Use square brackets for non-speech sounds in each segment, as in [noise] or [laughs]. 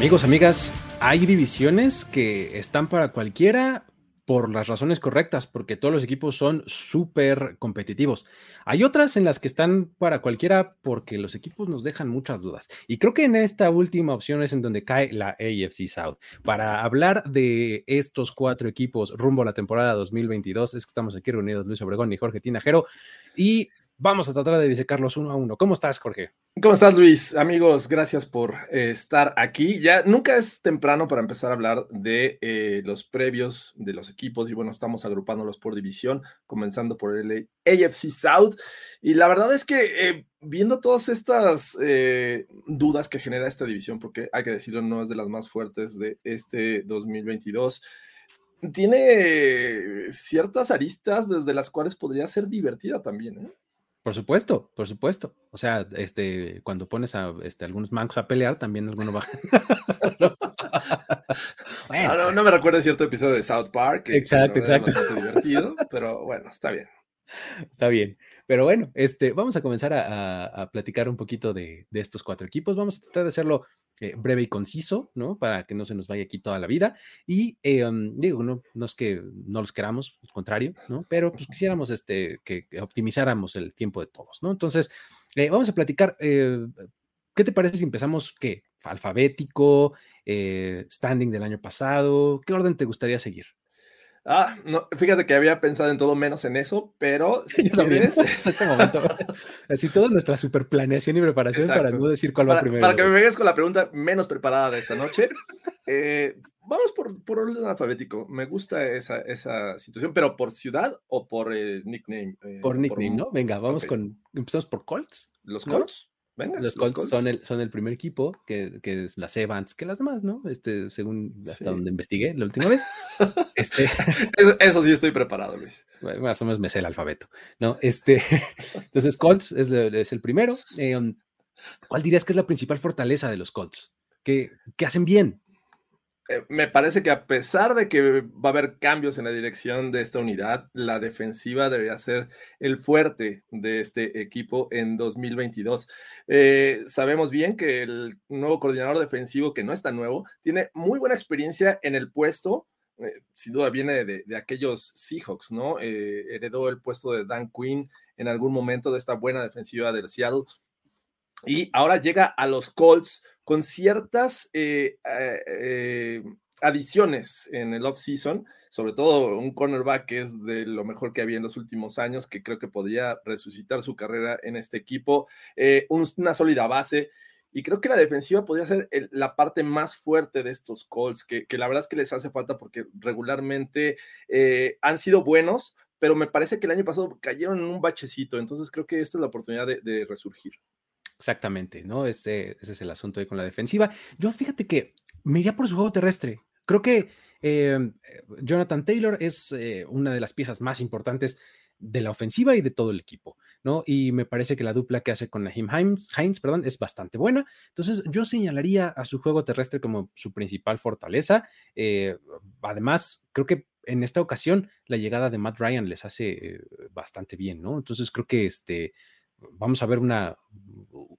Amigos, amigas, hay divisiones que están para cualquiera por las razones correctas, porque todos los equipos son súper competitivos. Hay otras en las que están para cualquiera porque los equipos nos dejan muchas dudas. Y creo que en esta última opción es en donde cae la AFC South. Para hablar de estos cuatro equipos rumbo a la temporada 2022, es que estamos aquí reunidos Luis Obregón y Jorge Tinajero. Y Vamos a tratar de disecarlos uno a uno. ¿Cómo estás, Jorge? ¿Cómo estás, Luis? Amigos, gracias por eh, estar aquí. Ya nunca es temprano para empezar a hablar de eh, los previos de los equipos y bueno, estamos agrupándolos por división, comenzando por el AFC South. Y la verdad es que eh, viendo todas estas dudas que genera esta división, porque hay que decirlo, no es de las más fuertes de este 2022 tiene ciertas aristas desde las cuales podría ser divertida también. ¿eh? Por supuesto, por supuesto. O sea, este, cuando pones a este, algunos mancos a pelear, también alguno va. [laughs] bueno. no, me recuerda cierto episodio de South Park. exacto, exacto. divertido, pero bueno, está bien. Está bien. Pero bueno, este, vamos a comenzar a, platicar un poquito de, estos cuatro equipos. Vamos a tratar de hacerlo eh, breve y conciso, ¿no? Para que no se nos vaya aquí toda la vida. Y eh, um, digo, no, no, es que no los queramos, al contrario, ¿no? Pero pues quisiéramos este, que optimizáramos el tiempo de todos, ¿no? Entonces, eh, vamos a platicar. ¿Qué te parece si empezamos, qué? Alfabético, standing del año pasado. ¿Qué orden te gustaría seguir? Ah, no, fíjate que había pensado en todo menos en eso, pero si [laughs] quieres. [laughs] este momento. Así toda nuestra super planeación y preparación para no decir cuál va primero. Para que me vengas con la pregunta menos preparada de esta noche. [laughs] Eh, vamos por, por, orden alfabético. Me gusta esa, esa situación, pero por ciudad o por eh, nickname. Eh, por nickname, ¿no? Venga, vamos con. Empezamos por Colts. ¿Los Colts? Los, Colts, Son, el, son el primer equipo, que, que, es las Evans, que las demás, ¿no? Este, según hasta donde investigué la última vez. [laughs] este, eso, sí estoy preparado, Luis. más o menos me sé el alfabeto, ¿no? Este, [laughs] entonces, Colts es, es el primero. Eh, um, ¿Cuál dirías que es la principal fortaleza de los Colts? ¿Qué, qué hacen bien? Eh, me parece que a pesar de que va a haber cambios en la dirección de esta unidad, la defensiva debería ser el fuerte de este equipo en 2022. Eh, sabemos bien que el nuevo coordinador defensivo, que no es tan nuevo, tiene muy buena experiencia en el puesto. Eh, sin duda viene de, de, aquellos Seahawks, ¿no? heredó el puesto de Dan Quinn en algún momento de esta buena defensiva del Seattle y ahora llega a los Colts con ciertas eh, eh, eh, adiciones en el off-season, sobre todo un cornerback que es de lo mejor que había en los últimos años, que creo que podría resucitar su carrera en este equipo, una sólida base. Y creo que la defensiva podría ser la parte más fuerte de estos Colts, que, la verdad es que les hace falta porque regularmente han sido buenos, pero me parece que el año pasado cayeron en un bachecito, entonces creo que esta es la oportunidad de resurgir. Exactamente, ¿no? Ese, es el asunto ahí con la defensiva. Yo fíjate que me iría por su juego terrestre. Creo que em, Jonathan Taylor es eh, una de las piezas más importantes de la ofensiva y de todo el equipo, ¿no? Y me parece que la dupla que hace con Naheem Hines, perdón, es bastante buena. Entonces, yo señalaría a su juego terrestre como su principal fortaleza. Eh, además, creo que en esta ocasión la llegada de Matt Ryan les hace eh, bastante bien, ¿no? Entonces, creo que este vamos a ver una,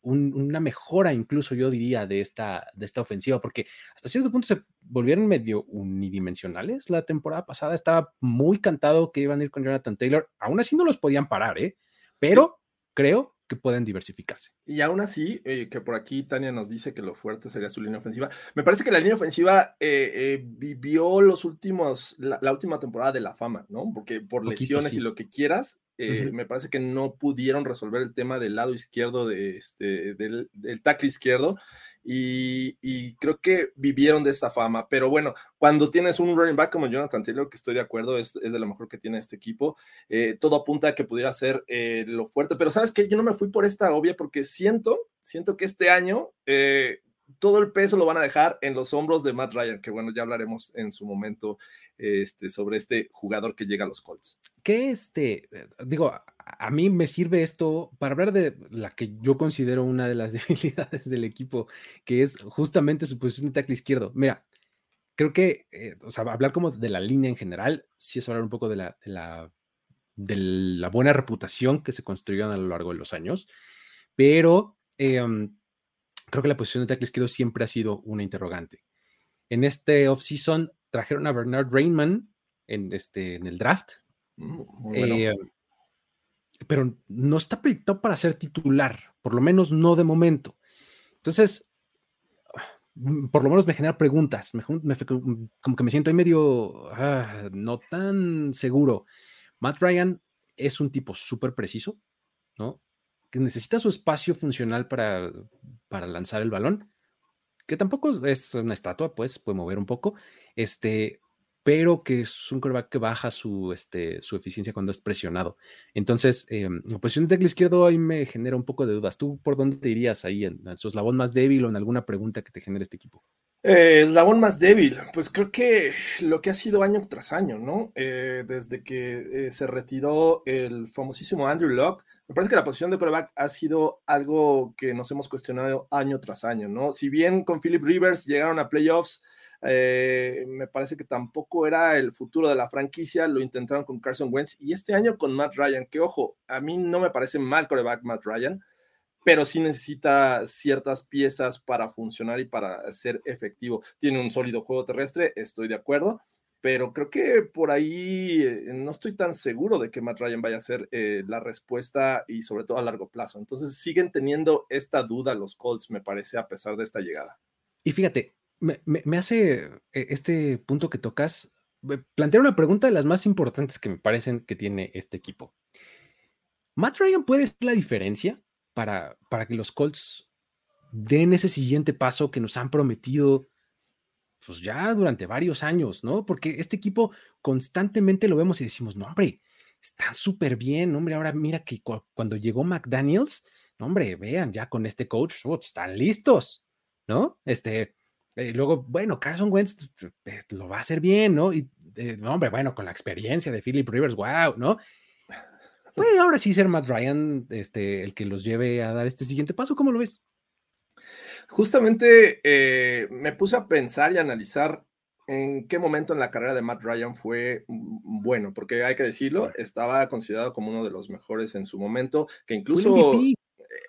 una mejora incluso yo diría de esta, de esta ofensiva, porque hasta cierto punto se volvieron medio unidimensionales. La temporada pasada estaba muy cantado que iban a ir con Jonathan Taylor, aún así no los podían parar, ¿eh? pero creo que pueden diversificarse. Y aún así, eh, que por aquí Tania nos dice que lo fuerte sería su línea ofensiva. Me parece que la línea ofensiva eh, eh, vivió los últimos, la, última temporada de la fama, ¿no? Porque por lesiones y lo que quieras, me parece que no pudieron resolver el tema del lado izquierdo de este, del, del tackle izquierdo y, creo que vivieron de esta fama. Pero bueno, cuando tienes un running back como Jonathan Taylor, que estoy de acuerdo, es, de lo mejor que tiene este equipo, eh, todo apunta a que pudiera ser eh, lo fuerte. Pero sabes que yo no me fui por esta obvia porque siento, siento que este año eh, todo el peso lo van a dejar en los hombros de Matt Ryan, que bueno, ya hablaremos en su momento este, sobre este jugador que llega a los Colts. Que este, eh, digo, a mí me sirve esto para hablar de la que yo considero una de las [laughs] debilidades del equipo, que es justamente su posición de tackle izquierdo. Mira, creo que, eh, o sea, hablar como de la línea en general, sí es hablar un poco de la, de la, de la buena reputación que se construyeron a lo largo de los años, pero em, creo que la posición de tackle izquierdo siempre ha sido una interrogante. En este offseason trajeron a Bernard Rainman en, este, en el draft, mm, eh, pero no está proyectado para ser titular, por lo menos no de momento. Entonces, por lo menos me genera preguntas, como que me siento ahí medio ah, no tan seguro. Matt Ryan es un tipo súper preciso, ¿no? Que necesita su espacio funcional para, para lanzar el balón, que tampoco es una estatua, pues puede mover un poco, este, pero que es un quarterback que baja su, este, su eficiencia cuando es presionado. Entonces, eh, la posición de tackle izquierdo ahí me genera un poco de dudas. ¿Tú por dónde te irías ahí? ¿En, su eslabón más débil o en alguna pregunta que te genere este equipo? Eh, eslabón más débil, pues creo que lo que ha sido año tras año, ¿no? Eh, desde que eh, se retiró el famosísimo Andrew Locke, me parece que la posición de quarterback ha sido algo que nos hemos cuestionado año tras año, ¿no? Si bien con Philip Rivers llegaron a playoffs, eh, me parece que tampoco era el futuro de la franquicia, lo intentaron con Carson Wentz y este año con Matt Ryan, que ojo, a mí no me parece mal coreback Matt Ryan, pero sí necesita ciertas piezas para funcionar y para ser efectivo. Tiene un sólido juego terrestre, estoy de acuerdo, pero creo que por ahí eh, no estoy tan seguro de que Matt Ryan vaya a ser eh, la respuesta y sobre todo a largo plazo. Entonces siguen teniendo esta duda los Colts, me parece, a pesar de esta llegada. Y fíjate, me, hace eh, este punto que tocas plantear una pregunta de las más importantes que me parecen que tiene este equipo. ¿Matt Ryan puede ser la diferencia para, para que los Colts den ese siguiente paso que nos han prometido pues ya durante varios años, ¿no? Porque este equipo constantemente lo vemos y decimos, no, hombre, está súper bien, hombre, ahora mira que cuando llegó McDaniels, no, hombre, vean, ya con este coach, están listos, ¿no? Este, eh, luego, bueno, Carson Wentz pues, lo va a hacer bien, ¿no? Y, eh, hombre, bueno, con la experiencia de Philip Rivers, wow, ¿no? Pues ahora sí ser Matt Ryan este, el que los lleve a dar este siguiente paso, ¿cómo lo ves? Justamente eh, me puse a pensar y analizar en qué momento en la carrera de Matt Ryan fue bueno, porque hay que decirlo, estaba considerado como uno de los mejores en su momento, que incluso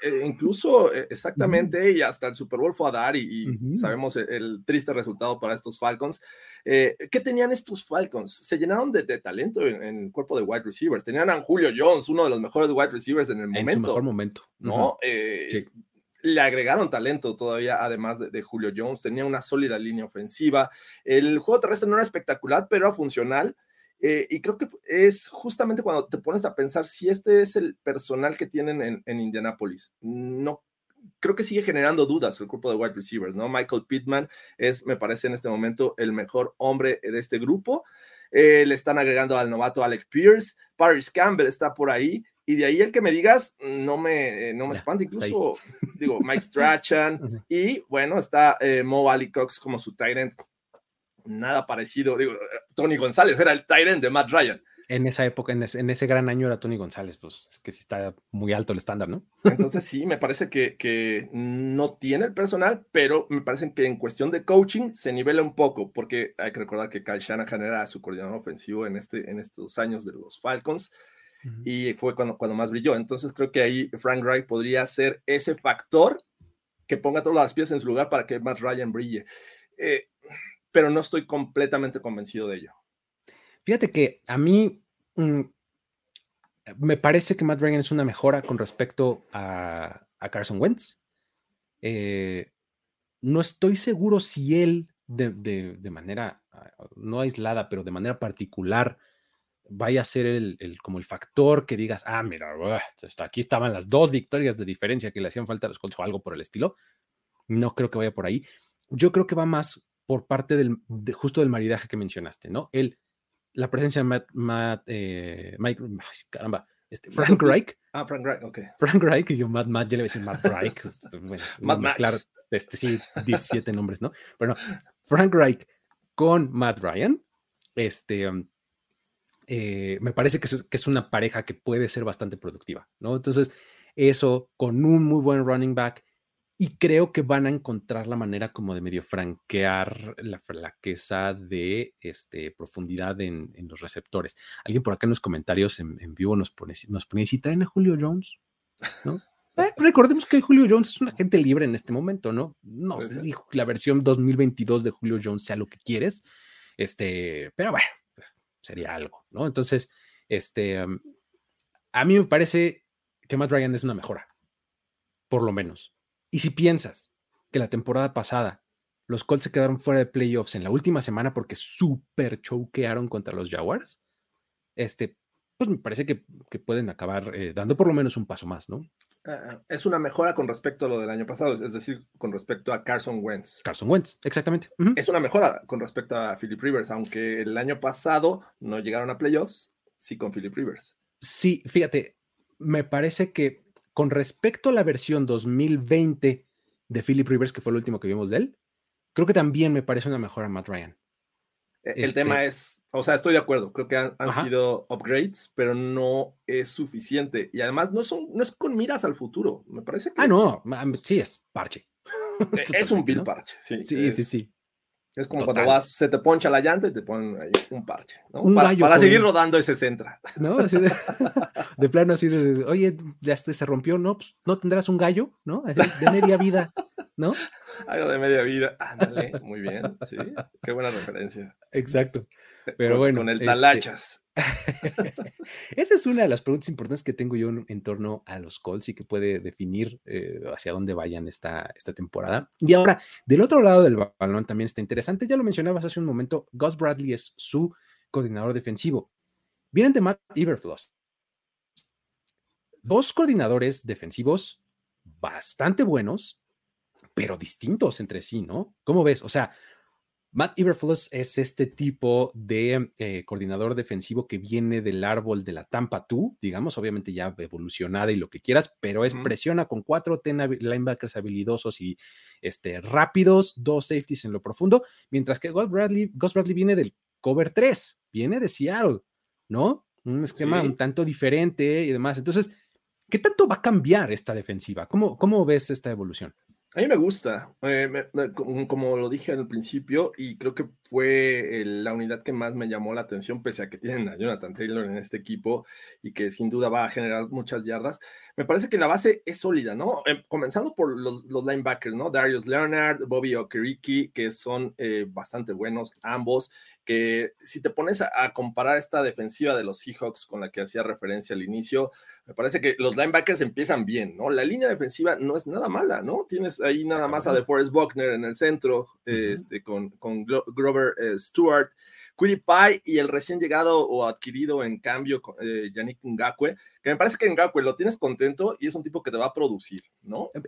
eh, incluso eh, exactamente, y hasta el Super Bowl fue a dar, y, sabemos el, triste resultado para estos Falcons. Eh, ¿Qué tenían estos Falcons? Se llenaron de, talento en, el cuerpo de wide receivers. Tenían a Julio Jones, uno de los mejores wide receivers en el momento. En su mejor momento. ¿No? Le agregaron talento todavía, además de, Julio Jones. Tenía una sólida línea ofensiva. El juego terrestre no era espectacular, pero era funcional. Eh, y creo que es justamente cuando te pones a pensar si este es el personal que tienen en, en Indianapolis. No, creo que sigue generando dudas el grupo de wide receivers, ¿no? Michael Pittman es, me parece en este momento, el mejor hombre de este grupo. Eh, le están agregando al novato Alec Pierce, Paris Campbell está por ahí, y de ahí el que me digas, no me, eh, no me espanta, incluso, digo, Mike [laughs] Strachan, y bueno, está Mo Ali Cox como su tight end nada parecido. Digo, Tony González era el Tyrant de Matt Ryan. En esa época, en ese, gran año era Tony González, pues es que sí está muy alto el estándar, ¿no? [laughs] Entonces sí, me parece que, que, no tiene el personal, pero me parece que en cuestión de coaching se nivela un poco, porque hay que recordar que Kyle Shanahan era su coordinador ofensivo en, este, en estos años de los Falcons. Y fue cuando, cuando más brilló. Entonces creo que ahí Frank Wright podría ser ese factor que ponga todas las piezas en su lugar para que Matt Ryan brille. Eh, pero no estoy completamente convencido de ello. Fíjate que a mí mm, me parece que Matt Ryan es una mejora con respecto a, Carson Wentz. Eh, no estoy seguro si él, de, manera ah, no aislada, pero de manera particular, vaya a ser el, como el factor que digas, ah, mira, aquí estaban las dos victorias de diferencia que le hacían falta a los Colts o algo por el estilo. No creo que vaya por ahí. Yo creo que va más por parte del, justo del maridaje que mencionaste, ¿no? El, la presencia de Matt, eh, Mike, caramba, este, Frank Reich. Ah, Frank Reich, ok. Frank Reich, y yo Matt, Matt, ya le voy a decir Matt Reich. [laughs] Este, Matt Max. Claro, este sí, 17 nombres, ¿no? Pero no, Frank Reich con Matt Ryan, este, um, eh, me parece que es, que es, una pareja que puede ser bastante productiva, ¿no? Entonces, eso con un muy buen running back y creo que van a encontrar la manera como de medio franquear la flaqueza de este, profundidad en, los receptores. Alguien por acá en los comentarios en, vivo nos pone, nos pone si traen a Julio Jones, ¿no? Eh, recordemos que Julio Jones es un agente libre en este momento, ¿no? No sé si la versión 2022 de Julio Jones sea lo que quieres, este, pero bueno, sería algo, ¿no? Entonces, este, a mí me parece que Matt Ryan es una mejora, por lo menos. Y si piensas que la temporada pasada los Colts se quedaron fuera de playoffs en la última semana porque super choquearon contra los Jaguars, este, pues me parece que, pueden acabar eh, dando por lo menos un paso más, ¿no? Ah, es una mejora con respecto a lo del año pasado, es decir, con respecto a Carson Wentz. Carson Wentz, exactamente. Es una mejora con respecto a Philip Rivers, aunque el año pasado no llegaron a playoffs, sí con Philip Rivers. Sí, fíjate, me parece que con respecto a la versión 2020 de Philip Rivers, que fue el último que vimos de él, creo que también me parece una mejora Matt Ryan. E, el tema este es, o sea, estoy de acuerdo, creo que han, sido upgrades, pero no es suficiente. Y además no, son, no es con miras al futuro, me parece que... Ah, no, sí, es parche. [laughs] E, es un bill parche, sí. Sí, sí, sí. Es como cuando vas, se te poncha la llanta y te ponen ahí un parche, ¿no? para, seguir rodando ese centra. ¿No? Así de, de, plano, así de, oye, ya se rompió, ¿no? Pues no tendrás un gallo, ¿no? de media vida, ¿no? Algo de media vida. Ándale, muy bien, sí. Qué buena referencia. Exacto. Pero bueno. Con el este talachas. [laughs] Esa es una de las preguntas importantes que tengo yo en, torno a los Colts y que puede definir eh, hacia dónde vayan esta, esta temporada. Y ahora, del otro lado del balón también está interesante. Ya lo mencionabas hace un momento, Gus Bradley es su coordinador defensivo. Vienen de Matt Iberfloss. Dos coordinadores defensivos bastante buenos, pero distintos entre sí, ¿no? ¿Cómo ves? O sea, Matt Iberflus es este tipo de eh, coordinador defensivo que viene del árbol de la Tampa 2, digamos, obviamente ya evolucionada y lo que quieras, pero es presiona con cuatro ten linebackers habilidosos y este, rápidos, dos safeties en lo profundo, mientras que Gus Bradley, Bradley viene del cover 3, viene de Seattle, ¿no? Un esquema un tanto diferente y demás. Entonces, ¿qué tanto va a cambiar esta defensiva? ¿Cómo, cómo ves esta evolución? A mí me gusta, eh, como lo dije al principio, y creo que fue la unidad que más me llamó la atención, pese a que tienen a Jonathan Taylor en este equipo y que sin duda va a generar muchas yardas. Me parece que la base es sólida, ¿no? Em, comenzando por los, linebackers, ¿no? Darius Leonard, Bobby Okereke, que son eh, bastante buenos ambos, que si te pones a, comparar esta defensiva de los Seahawks con la que hacía referencia al inicio, me parece que los linebackers empiezan bien, ¿no? La línea defensiva no es nada mala, ¿no? Tienes ahí nada más a DeForest Buckner en el centro, este, con, con Grover eh, Stewart, Pie y el recién llegado o adquirido en cambio, eh, Yannick Ngakwe, que me parece que Ngakwe lo tienes contento y es un tipo que te va a producir, ¿no? Em,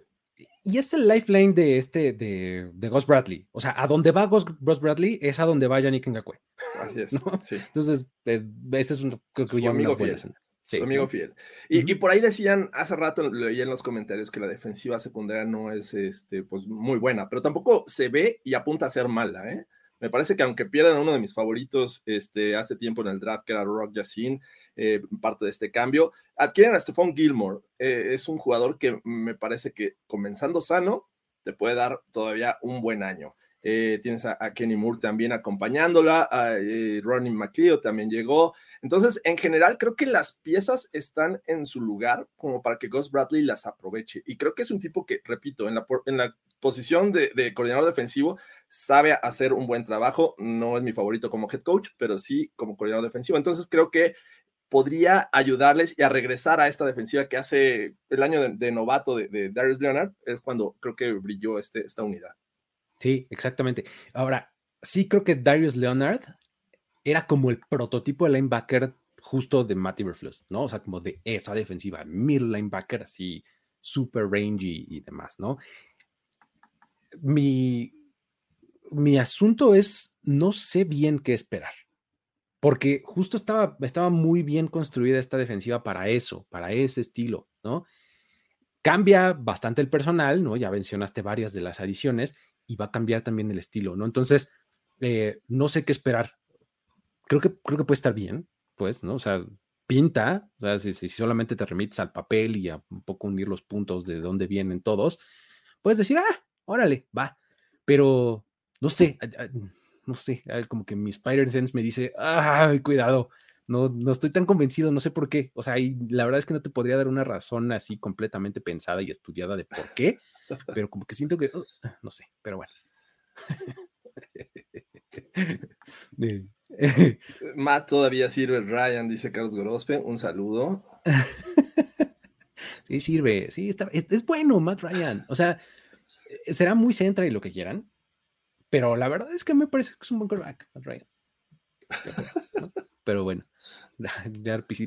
y es el lifeline de este, de, de Ghost Bradley. O sea, a donde va Ghost, Bradley es a donde va Yannick Ngakwe. Así es. [laughs] Entonces, eh, ese es un, creo que amigo fiel. Su amigo fiel. Y, y, por ahí decían, hace rato leí en los comentarios que la defensiva secundaria no es este, pues, muy buena, pero tampoco se ve y apunta a ser mala, ¿eh? Me parece que aunque pierdan uno de mis favoritos este, hace tiempo en el draft, que era Rock Yacine, eh, parte de este cambio, adquieren a Stephon Gilmore. Eh, es un jugador que me parece que comenzando sano, te puede dar todavía un buen año. Eh, tienes a, Kenny Moore también acompañándola, a Ronnie McLeod también llegó. Entonces, en general, creo que las piezas están en su lugar como para que Gus Bradley las aproveche. Y creo que es un tipo que, repito, en la, en la posición de, coordinador defensivo, sabe hacer un buen trabajo. No es mi favorito como head coach, pero sí como coordinador defensivo. Entonces creo que podría ayudarles y a regresar a esta defensiva que hace el año de, novato de, Darius Leonard, es cuando creo que brilló este, esta unidad. Sí, exactamente. Ahora, sí creo que Darius Leonard era como el prototipo de linebacker justo de Matty Berflus, ¿no? O sea, como de esa defensiva, middle linebacker así, super rangy y demás, ¿no? mi, mi asunto es, no sé bien qué esperar, porque justo estaba, estaba muy bien construida esta defensiva para eso, para ese estilo, ¿no? cambia bastante el personal, ¿no? Ya mencionaste varias de las adiciones y va a cambiar también el estilo, ¿no? Entonces, eh, no sé qué esperar. Creo que, creo que puede estar bien, pues, ¿no? O sea, pinta, o sea, si, solamente te remites al papel y a un poco unir los puntos de dónde vienen todos, puedes decir, ah, órale, va. Pero, no sé, no sé, como que mi Spider Sense me dice, ah, cuidado, no, no estoy tan convencido, no sé por qué. O sea, y la verdad es que no te podría dar una razón así completamente pensada y estudiada de por qué, pero como que siento que, uh, no sé, pero bueno. [laughs] [laughs] Matt todavía sirve, Ryan, dice Carlos Gorospe, un saludo. [laughs] sí, sirve, sí, está, es, bueno, Matt Ryan. O sea, eh, será muy centra y lo que quieran, pero la verdad es que me parece que es un buen quarterback, Matt Ryan. Pero bueno,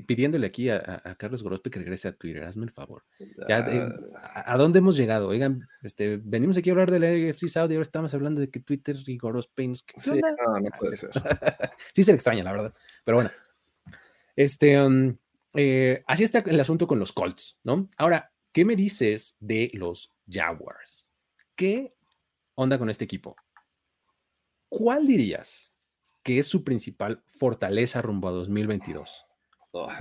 pidiéndole aquí a, Carlos Gorospe que regrese a Twitter, hazme el favor. Eh, a, dónde hemos llegado? Oigan, este, venimos aquí a hablar de la AFC Saudi, ahora estamos hablando de que Twitter y Gorospe. Sí, no, no puede ser. [laughs] sí se le extraña, la verdad. Pero bueno, este, um, eh, así está el asunto con los Colts, ¿no? Ahora, ¿qué me dices de los Jaguars? ¿Qué onda con este equipo? ¿Cuál dirías que es su principal fortaleza rumbo a 2022?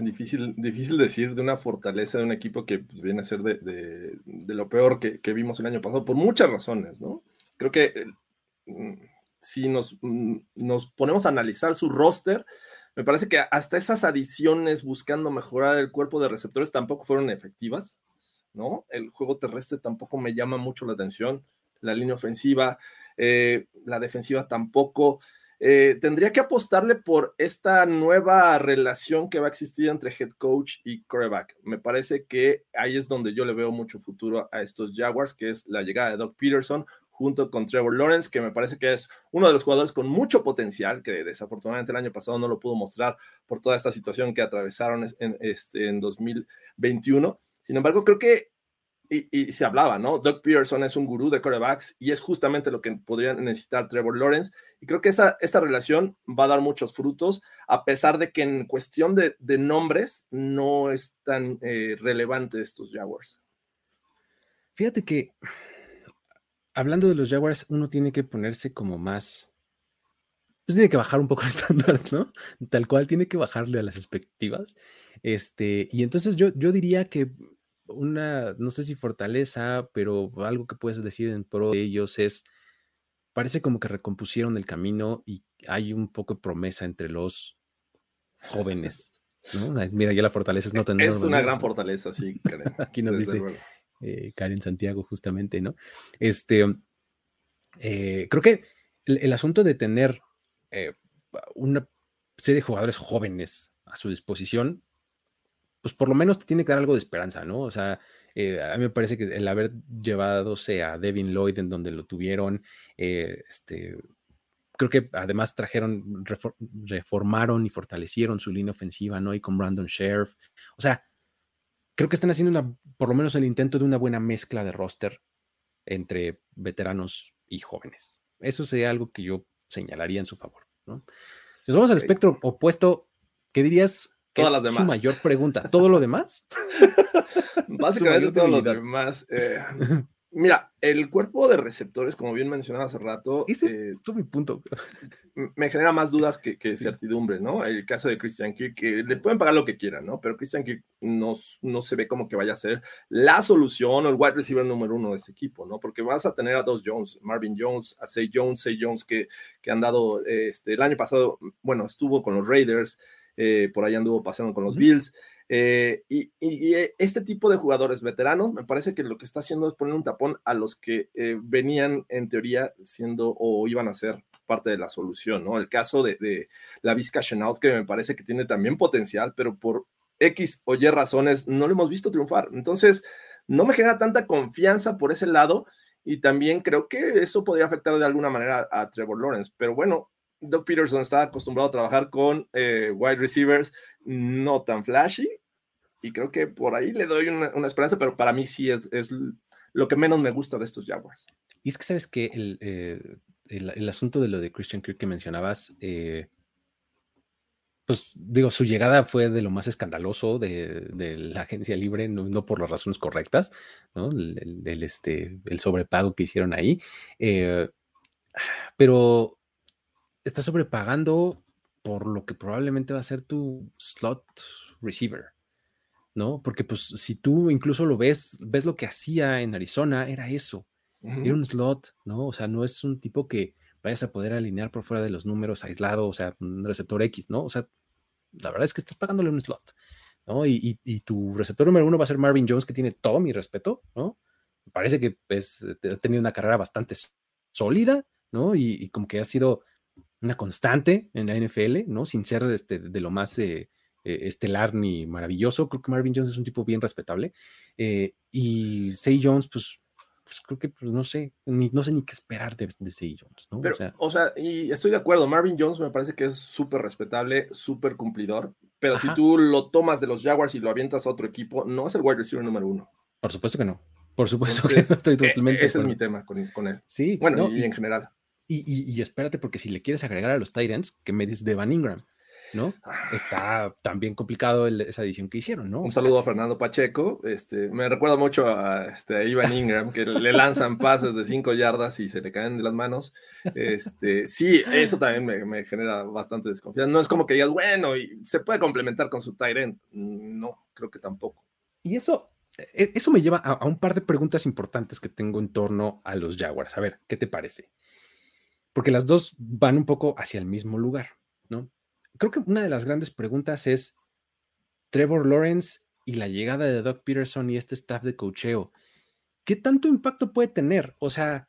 difícil, difícil decir de una fortaleza de un equipo que pues, viene a ser de, lo peor que, vimos el año pasado, por muchas razones, ¿no? Creo que mm, si nos, mm, nos ponemos a analizar su roster, me parece que hasta esas adiciones buscando mejorar el cuerpo de receptores tampoco fueron efectivas, ¿no? El juego terrestre tampoco me llama mucho la atención, la línea ofensiva, eh, la defensiva tampoco. Eh, tendría que apostarle por esta nueva relación que va a existir entre head coach y quarterback. Me parece que ahí es donde yo le veo mucho futuro a estos Jaguars, que es la llegada de Doc Peterson junto con Trevor Lawrence, que me parece que es uno de los jugadores con mucho potencial, que desafortunadamente el año pasado no lo pudo mostrar por toda esta situación que atravesaron en, este, en 2021. Sin embargo, creo que y, se hablaba, ¿no? Doug Peterson es un gurú de quarterbacks y es justamente lo que podría necesitar Trevor Lawrence. Y creo que esa, esta relación va a dar muchos frutos, a pesar de que en cuestión de, nombres no es tan eh, relevante estos Jaguars. Fíjate que hablando de los Jaguars, uno tiene que ponerse como más. Pues tiene que bajar un poco [laughs] el estándar, ¿no? Tal cual tiene que bajarle a las expectativas. Este, y entonces yo, yo diría que una, no sé si fortaleza, pero algo que puedes decir en pro de ellos es, parece como que recompusieron el camino y hay un poco de promesa entre los [laughs] jóvenes. ¿no? Mira, ya la fortaleza es no tener. Es una gran fortaleza, sí. [laughs] Aquí nos dice eh, Karen Santiago, justamente, ¿no? Este, eh, creo que el, asunto de tener eh, una serie de jugadores jóvenes a su disposición pues por lo menos te tiene que dar algo de esperanza, ¿no? O sea, eh, a mí me parece que el haber llevadose a Devin Lloyd en donde lo tuvieron, eh, este, creo que además trajeron, reformaron y fortalecieron su línea ofensiva, ¿no? Y con Brandon Sheriff. O sea, creo que están haciendo una, por lo menos el intento de una buena mezcla de roster entre veteranos y jóvenes. Eso sería algo que yo señalaría en su favor, ¿no? Si nos vamos al espectro opuesto, ¿qué dirías Todas las demás. Su mayor pregunta. ¿Todo lo demás? [laughs] Básicamente todo lo demás. Eh, mira, el cuerpo de receptores, como bien mencionaba hace rato. Ese es eh, mi punto. Me genera más dudas que, certidumbre, ¿no? El caso de Christian Kirk, que le pueden pagar lo que quieran, ¿no? Pero Christian Kirk no, no se ve como que vaya a ser la solución o el wide receiver número uno de este equipo, ¿no? Porque vas a tener a dos Jones, Marvin Jones, a Say Jones, Say Jones, que, que han dado este, el año pasado, bueno, estuvo con los Raiders. Eh, por ahí anduvo paseando con los Bills. Eh, y, eh, este tipo de jugadores veteranos, me parece que lo que está haciendo es poner un tapón a los que venían en teoría siendo o iban a ser parte de la solución, ¿no? El caso de, la Vizca Chenault, que me parece que tiene también potencial, pero por X o Y razones no lo hemos visto triunfar. Entonces, no me genera tanta confianza por ese lado y también creo que eso podría afectar de alguna manera a Trevor Lawrence. Pero bueno, Doug Peterson está acostumbrado a trabajar con eh, wide receivers no tan flashy y creo que por ahí le doy una, esperanza, pero para mí sí es, lo que menos me gusta de estos Jaguars. Y es que sabes que el, eh, el, asunto de lo de Christian Kirk que mencionabas, eh, pues digo, su llegada fue de lo más escandaloso de, la agencia libre, no, por las razones correctas, ¿no? El, este, el sobrepago que hicieron ahí. Pero está sobrepagando por lo que probablemente va a ser tu slot receiver, ¿no? Porque pues si tú incluso lo ves, ves lo que hacía en Arizona, era eso, era un slot, ¿no? O sea, no es un tipo que vayas a poder alinear por fuera de los números aislado, o sea, un receptor X, ¿no? O sea, la verdad es que estás pagándole un slot, ¿no? Y, tu receptor número uno va a ser Marvin Jones, que tiene todo mi respeto, ¿no? Parece que pues, ha tenido una carrera bastante sólida, ¿no? Y, como que ha sido una constante en la NFL, ¿no? Sin ser este, de lo más eh, eh, estelar ni maravilloso. Creo que Marvin Jones es un tipo bien respetable. Eh, y Say Jones, pues pues creo que, pues no sé, ni, no sé ni qué esperar de, de Jones, ¿no? Pero, o, sea, y estoy de acuerdo, Marvin Jones me parece que es súper respetable, súper cumplidor, pero si tú lo tomas de los Jaguars y lo avientas a otro equipo, no es el wide receiver número uno. Por supuesto que no. Por supuesto que [laughs] estoy e, totalmente. ese es mi tema con, con él. Sí. Bueno, y, en general. Y, y, y, espérate, porque si le quieres agregar a los Titans, que me dices de Van Ingram. ¿no? Está también complicado esa edición que hicieron, ¿no? Un saludo a Fernando Pacheco. Este, me recuerda mucho a, este, Ivan Ingram, que le lanzan pases de cinco yardas y se le caen de las manos. Este, sí, eso también me, genera bastante desconfianza. No es como que digas, bueno, y se puede complementar con su end. No, creo que tampoco. Y eso, e, eso me lleva a, a un par de preguntas importantes que tengo en torno a los Jaguars. A ver, ¿qué te parece? Porque las dos van un poco hacia el mismo lugar, ¿no? creo que una de las grandes preguntas es Trevor Lawrence y la llegada de Doug Peterson y este staff de cocheo. ¿Qué tanto impacto puede tener? O sea,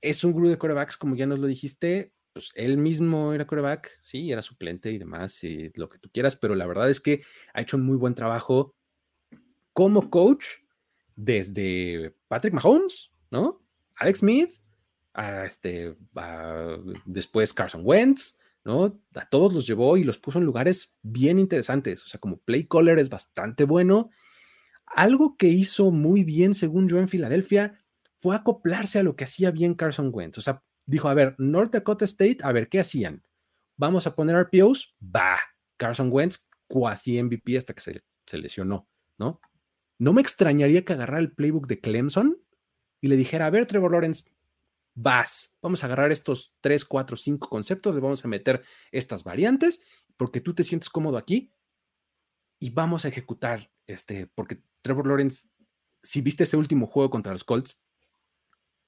es un grupo de corebacks, como ya nos lo dijiste, pues él mismo era coreback, sí, era suplente y demás, y lo que tú quieras, pero la verdad es que ha hecho un muy buen trabajo como coach desde Patrick Mahomes, ¿no? Alex Smith, a este, después Carson Wentz, ¿no? A todos los llevó y los puso en lugares bien interesantes. O sea, como play caller es bastante bueno. Algo que hizo muy bien, según yo, en Filadelfia, fue acoplarse a lo que hacía bien Carson Wentz. O sea, dijo, a ver, North Dakota State, a ver, ¿qué hacían? Vamos a poner RPOs, va. Carson Wentz, cuasi MVP hasta que se, se lesionó, ¿no? No me extrañaría que agarrara el playbook de Clemson y le dijera, a ver, Trevor Lawrence, vas, vamos a agarrar estos 3, 4, 5 conceptos, le vamos a meter estas variantes, porque tú te sientes cómodo aquí y vamos a ejecutar, este, porque Trevor Lawrence, si viste ese último juego contra los Colts,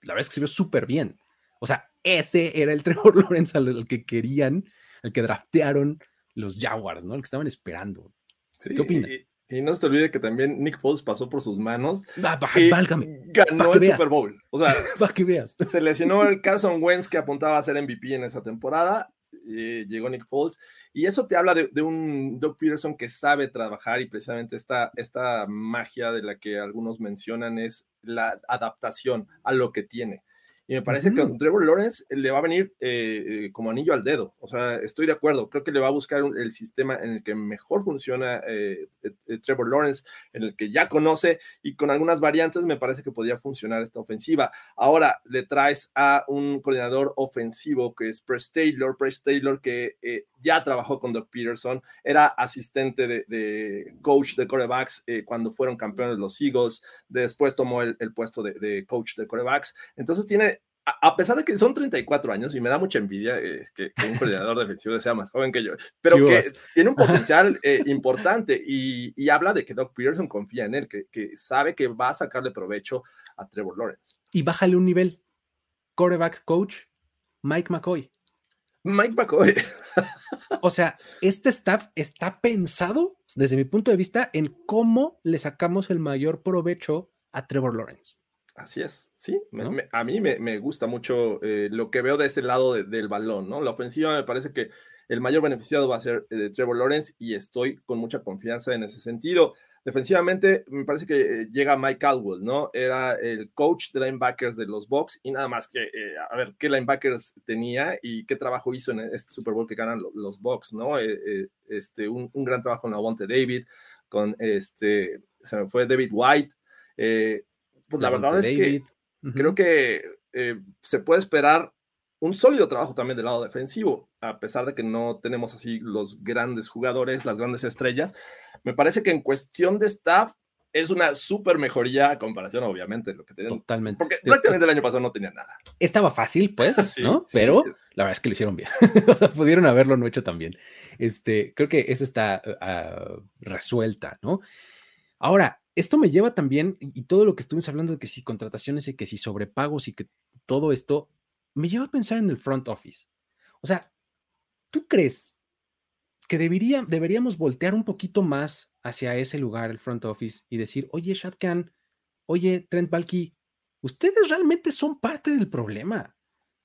la verdad es que se vio súper bien. O sea, ese era el [laughs] Trevor Lawrence al, que querían, al que draftearon los Jaguars, ¿no? El que estaban esperando. ¿Qué opinas? Y no se te olvide que también Nick Foles pasó por sus manos. Ah, válgame. Ganó el Super Bowl. O sea, [laughs] para que veas. Se lesionó el Carson Wentz que apuntaba a ser MVP en esa temporada. llegó Nick Foles. Y eso te habla de, un Doug Peterson que sabe trabajar y precisamente esta, esta magia de la que algunos mencionan es la adaptación a lo que tiene. Y me parece que con Trevor Lawrence le va a venir eh, eh, como anillo al dedo. O sea, estoy de acuerdo. Creo que le va a buscar el sistema en el que mejor funciona eh, Trevor Lawrence, en el que ya conoce y con algunas variantes me parece que podría funcionar esta ofensiva. Ahora le traes a un coordinador ofensivo que es Press Taylor, Press Taylor que ya trabajó con Doug Peterson, era asistente de, coach de corebacks cuando fueron campeones de los Eagles, después tomó el, puesto de, de coach de corebacks. Entonces tiene a pesar de que son 34 años y me da mucha envidia es que, un coordinador defensivo sea más joven que yo, pero que tiene un potencial eh, importante y, habla de que Doc Peterson confía en él, que, sabe que va a sacarle provecho a Trevor Lawrence. Y bájale un nivel. Quarterback coach, Mike McCoy. Mike McCoy. [laughs] o sea, este staff está pensado, desde mi punto de vista, en cómo le sacamos el mayor provecho a Trevor Lawrence. Así es, sí. a mí me, gusta mucho eh, lo que veo de ese lado del balón, ¿no? La ofensiva me parece que el mayor beneficiado va a ser eh, Trevor Lawrence y estoy con mucha confianza en ese sentido. Defensivamente, me parece que eh, llega Mike Caldwell, ¿no? Era el coach de linebackers de los Bucks y nada más que, a ver, qué linebackers tenía y qué trabajo hizo en este Super Bowl que ganan los Bucks, ¿no? este, un, gran trabajo en Avante David, con este, se me fue David White. Eh, pues la verdad es que creo que eh, se puede esperar un sólido trabajo también del lado defensivo, a pesar de que no tenemos así los grandes jugadores, las grandes estrellas. Me parece que en cuestión de staff es una súper mejoría a comparación, obviamente, de lo que tenían. Totalmente. Porque prácticamente el año pasado no tenían nada. Estaba fácil, pues, [laughs] ¿no? Pero la verdad es que lo hicieron bien. [laughs] o sea, pudieron haberlo no hecho también. Este, creo que esa está uh, resuelta, ¿no? Ahora, esto me lleva también, y todo lo que estuvimos hablando de que si contrataciones y que si sobrepagos y que todo esto, me lleva a pensar en el front office. O sea, ¿tú crees que debería, deberíamos voltear un poquito más hacia ese lugar, el front office, y decir, oye, Shad Khan, oye, Trent Balky, ustedes realmente son parte del problema,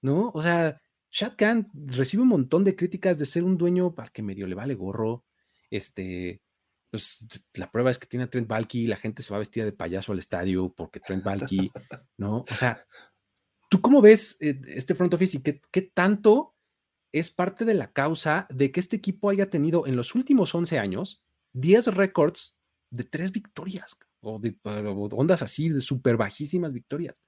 ¿no? O sea, Shad Khan recibe un montón de críticas de ser un dueño para que medio le vale gorro, este, pues la prueba es que tiene a Trent Balky, la gente se va vestida de payaso al estadio porque Trent Balky, ¿no? O sea, ¿Tú cómo ves eh, este front office y qué, tanto es parte de la causa de que este equipo haya tenido en los últimos 11 años 10 récords de tres victorias o de ondas así de súper bajísimas victorias?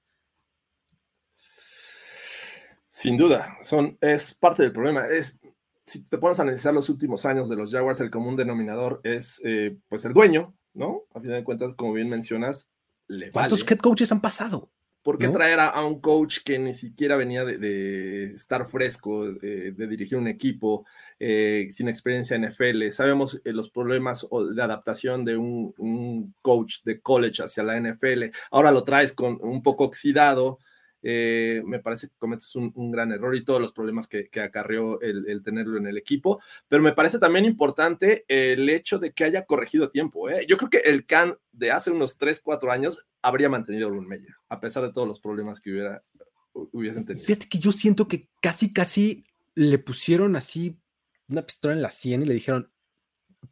Sin duda, son, es parte del problema. Es, si te pones a analizar los últimos años de los Jaguars, el común denominador es eh, pues el dueño, ¿no? A final de cuentas, como bien mencionas, le ¿Cuántos head coaches han pasado? ¿Por qué traer a, un coach que ni siquiera venía de, estar fresco, de, dirigir un equipo, eh, sin experiencia en NFL? Sabemos eh, los problemas de adaptación de un, coach de college hacia la NFL. Ahora lo traes con un poco oxidado. Eh, me parece que cometes un, gran error y todos los problemas que, acarreó el, tenerlo en el equipo, pero me parece también importante el hecho de que haya corregido a tiempo. Yo creo que el Can de hace unos 3, 4 años habría mantenido a Urban Meyer, a pesar de todos los problemas que hubiera, hubiesen tenido. Fíjate que yo siento que casi, casi le pusieron así una pistola en la sien y le dijeron,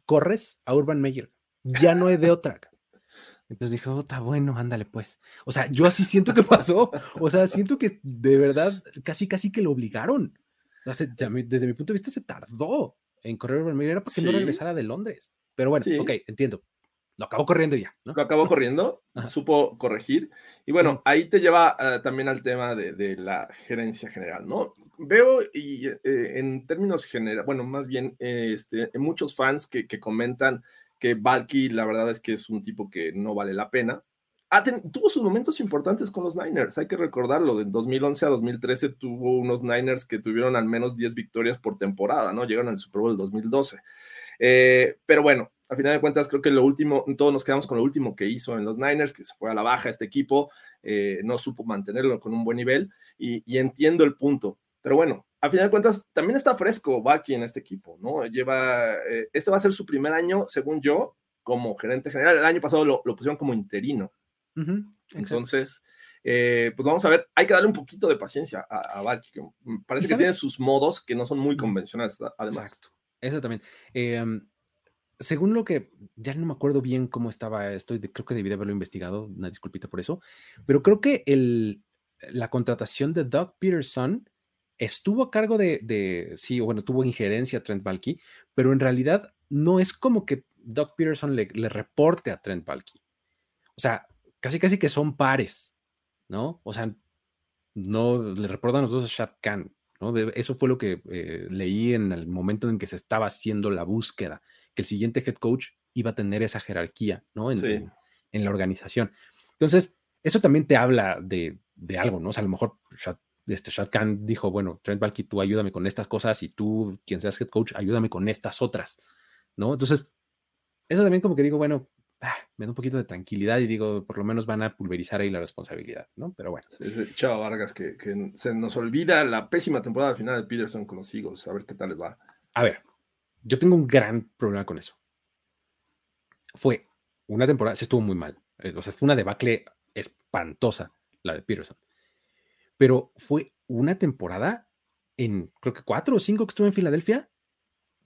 corres a Urban Meyer, ya no hay de otra. Entonces dije, oh, está bueno, ándale pues. O sea, yo así siento que pasó. O sea, siento que de verdad casi, casi que lo obligaron. desde mi punto de vista se tardó en correr Meyer, era porque no regresara de Londres. Pero bueno, ok, entiendo lo acabó corriendo ya. ¿no? Lo acabó corriendo, supo corregir. Y bueno, ahí te lleva ah, también al tema de, la gerencia general, ¿no? Veo y eh, en términos generales, bueno, más bien este, muchos fans que, comentan que Valky la verdad es que es un tipo que no vale la pena. tuvo sus momentos importantes con los Niners, hay que recordarlo, de 2011 a 2013 tuvo unos Niners que tuvieron al menos 10 victorias por temporada, ¿no? Llegaron al Super Bowl 2012. Eh, pero bueno, a final de cuentas, creo que lo último, todos nos quedamos con lo último que hizo en los Niners, que se fue a la baja este equipo, eh, no supo mantenerlo con un buen nivel y, entiendo el punto. Pero bueno, a final de cuentas, también está fresco Baki en este equipo, ¿no? Lleva, eh, este va a ser su primer año, según yo, como gerente general. El año pasado lo, pusieron como interino. Entonces, eh, pues vamos a ver, hay que darle un poquito de paciencia a, a que parece que tiene sus modos que no son muy convencionales, además. Exacto. Eso también. Eh, según lo que, ya no me acuerdo bien cómo estaba esto, creo que debí de haberlo investigado, una disculpita por eso, pero creo que el, la contratación de Doug Peterson estuvo a cargo de, sí, bueno, tuvo injerencia a Trent Balky, pero en realidad no es como que Doug Peterson le, reporte a Trent Balky. O sea, casi casi que son pares, ¿no? O sea, no le reportan los dos a Shad Khan, ¿no? Eso fue lo que eh, leí en el momento en que se estaba haciendo la búsqueda que el siguiente head coach iba a tener esa jerarquía, ¿no? En, en, la organización. Entonces, eso también te habla de, de algo, ¿no? O sea, a lo mejor Shad, este, Shad Khan dijo, bueno, Trent Balky, tú ayúdame con estas cosas y tú, quien seas head coach, ayúdame con estas otras, ¿no? Entonces, eso también como que digo, bueno, ah, me da un poquito de tranquilidad y digo, por lo menos van a pulverizar ahí la responsabilidad, ¿no? Pero bueno. Chava Vargas, que, que, se nos olvida la pésima temporada final de Peterson con los Eagles, a ver qué tal les va. A ver, yo tengo un gran problema con eso. Fue una temporada, se estuvo muy mal. Eh, o sea, fue una debacle espantosa la de Peterson. Pero fue una temporada en, creo que cuatro o cinco que estuvo en Filadelfia.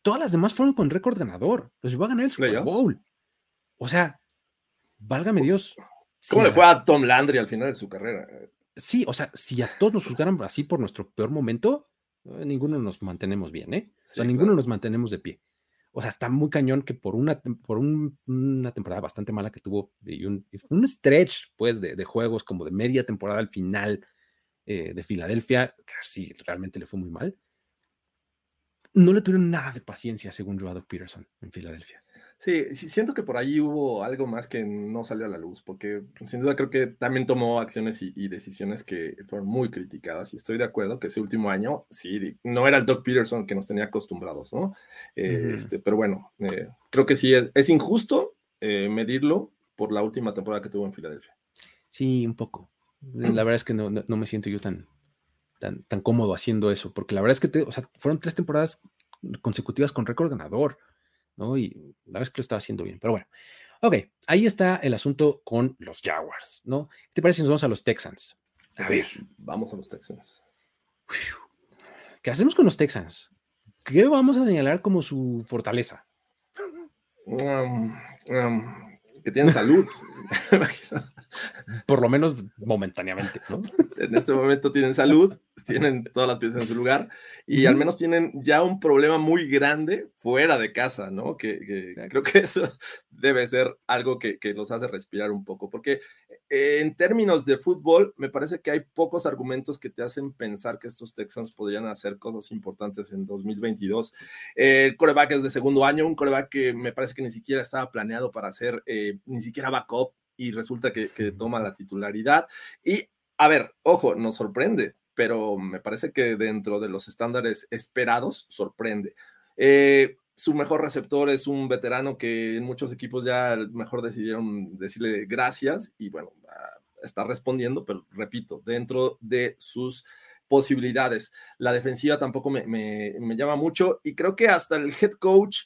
Todas las demás fueron con récord ganador. Los iba a ganar el Super Bowl. O sea, válgame Dios. ¿Cómo le fue a Tom Landry al final de su carrera? Sí, o sea, si a todos nos juzgaran así por nuestro peor momento, eh, ninguno nos mantenemos bien, ¿eh? o sea, ninguno nos mantenemos de pie. O sea, está muy cañón que por una, por una temporada bastante mala que tuvo y un, un stretch, pues, de, juegos como de media temporada al final, eh, de Filadelfia, que sí, realmente le fue muy mal, no le tuvieron nada de paciencia, según yo, a Doc Peterson en Filadelfia. Sí, sí, siento que por ahí hubo algo más que no salió a la luz, porque sin duda creo que también tomó acciones y, decisiones que fueron muy criticadas. Y estoy de acuerdo que ese último año, sí, no era el Doc Peterson que nos tenía acostumbrados, ¿no? este, pero bueno, eh, creo que sí es, injusto eh, medirlo por la última temporada que tuvo en Filadelfia. Sí, un poco. La verdad es que no, no, me siento yo tan, tan, tan cómodo haciendo eso, porque la verdad es que o sea, fueron tres temporadas consecutivas con récord ganador. ¿no? Y la verdad es que lo estaba haciendo bien, pero bueno. Ok, ahí está el asunto con los Jaguars, ¿no? ¿Qué te parece si nos vamos a los Texans? A ver. Vamos a los Texans. ¿Qué hacemos con los Texans? ¿Qué vamos a señalar como su fortaleza? Um, um, que tienen salud. Por lo menos momentáneamente, ¿no? En este momento tienen salud, tienen todas las piezas en su lugar y al menos tienen ya un problema muy grande fuera de casa, ¿no? Que, creo que eso debe ser algo que, que, los hace respirar un poco, porque eh, en términos de fútbol, me parece que hay pocos argumentos que te hacen pensar que estos Texans podrían hacer cosas importantes en 2022. el coreback es de segundo año, un coreback que me parece que ni siquiera estaba planeado para hacer eh, ni siquiera backup y resulta que, toma la titularidad. Y, a ver, ojo, nos sorprende, pero me parece que dentro de los estándares esperados, sorprende. Eh, su mejor receptor es un veterano que en muchos equipos ya mejor decidieron decirle gracias y bueno, ah, está respondiendo, pero repito, dentro de sus posibilidades. La defensiva tampoco me, me llama mucho y creo que hasta el head coach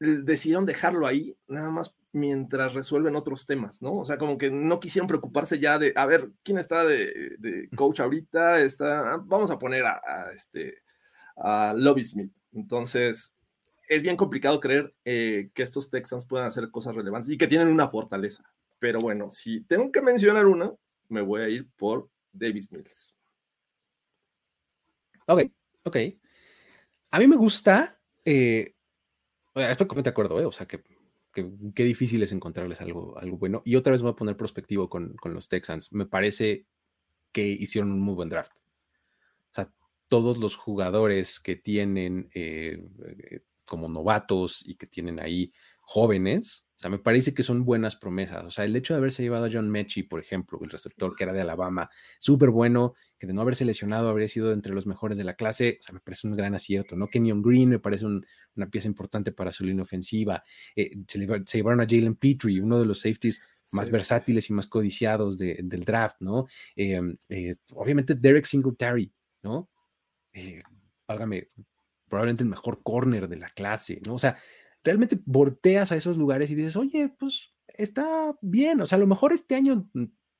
decidieron dejarlo ahí, nada más mientras resuelven otros temas, ¿no? O sea, como que no quisieron preocuparse ya de, a ver, ¿quién está de, coach ahorita? Está, vamos a poner a, este, a Lobby Smith. Entonces, es bien complicado creer eh, que estos Texans puedan hacer cosas relevantes y que tienen una fortaleza. Pero bueno, si tengo que mencionar una, me voy a ir por Davis Mills. Ok, ok. A mí me gusta, eh, estoy completamente de acuerdo, ¿eh? o sea, que qué difícil es encontrarles algo, algo bueno. Y otra vez voy a poner prospectivo con, con los Texans. Me parece que hicieron un muy buen draft. O sea, todos los jugadores que tienen eh, eh, como novatos y que tienen ahí jóvenes, o sea, me parece que son buenas promesas. O sea, el hecho de haberse llevado a John Mechie, por ejemplo, el receptor que era de Alabama, súper bueno, que de no haberse lesionado habría sido entre los mejores de la clase, o sea, me parece un gran acierto, ¿no? Kenyon Green me parece una pieza importante para su línea ofensiva. Eh, se, llevaron a Jalen Petrie, uno de los safeties más versátiles y más codiciados del draft, ¿no? Em, eh, obviamente Derek Singletary, ¿no? Eh, válgame, probablemente el mejor corner de la clase, ¿no? O sea, realmente volteas a esos lugares y dices, oye, pues está bien, o sea, a lo mejor este año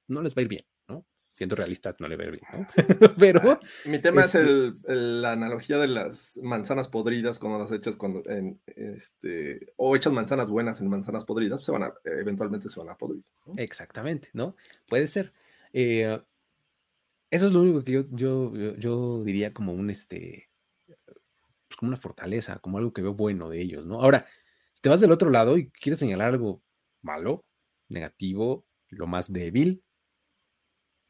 no les va a ir bien, ¿no? Siendo realistas, no le va a ir bien, ¿no? [laughs] Pero... Ah, mi tema es este la analogía de las manzanas podridas cuando las echas cuando, en, este, o echas manzanas buenas en manzanas podridas, se van a, eventualmente se van a podrir. Exactamente, ¿no? Puede ser. Eh, eso es lo único que yo, yo, yo diría como un, este, como una fortaleza, como algo que veo bueno de ellos, ¿no? Ahora, si te vas del otro lado y quieres señalar algo malo, negativo, lo más débil,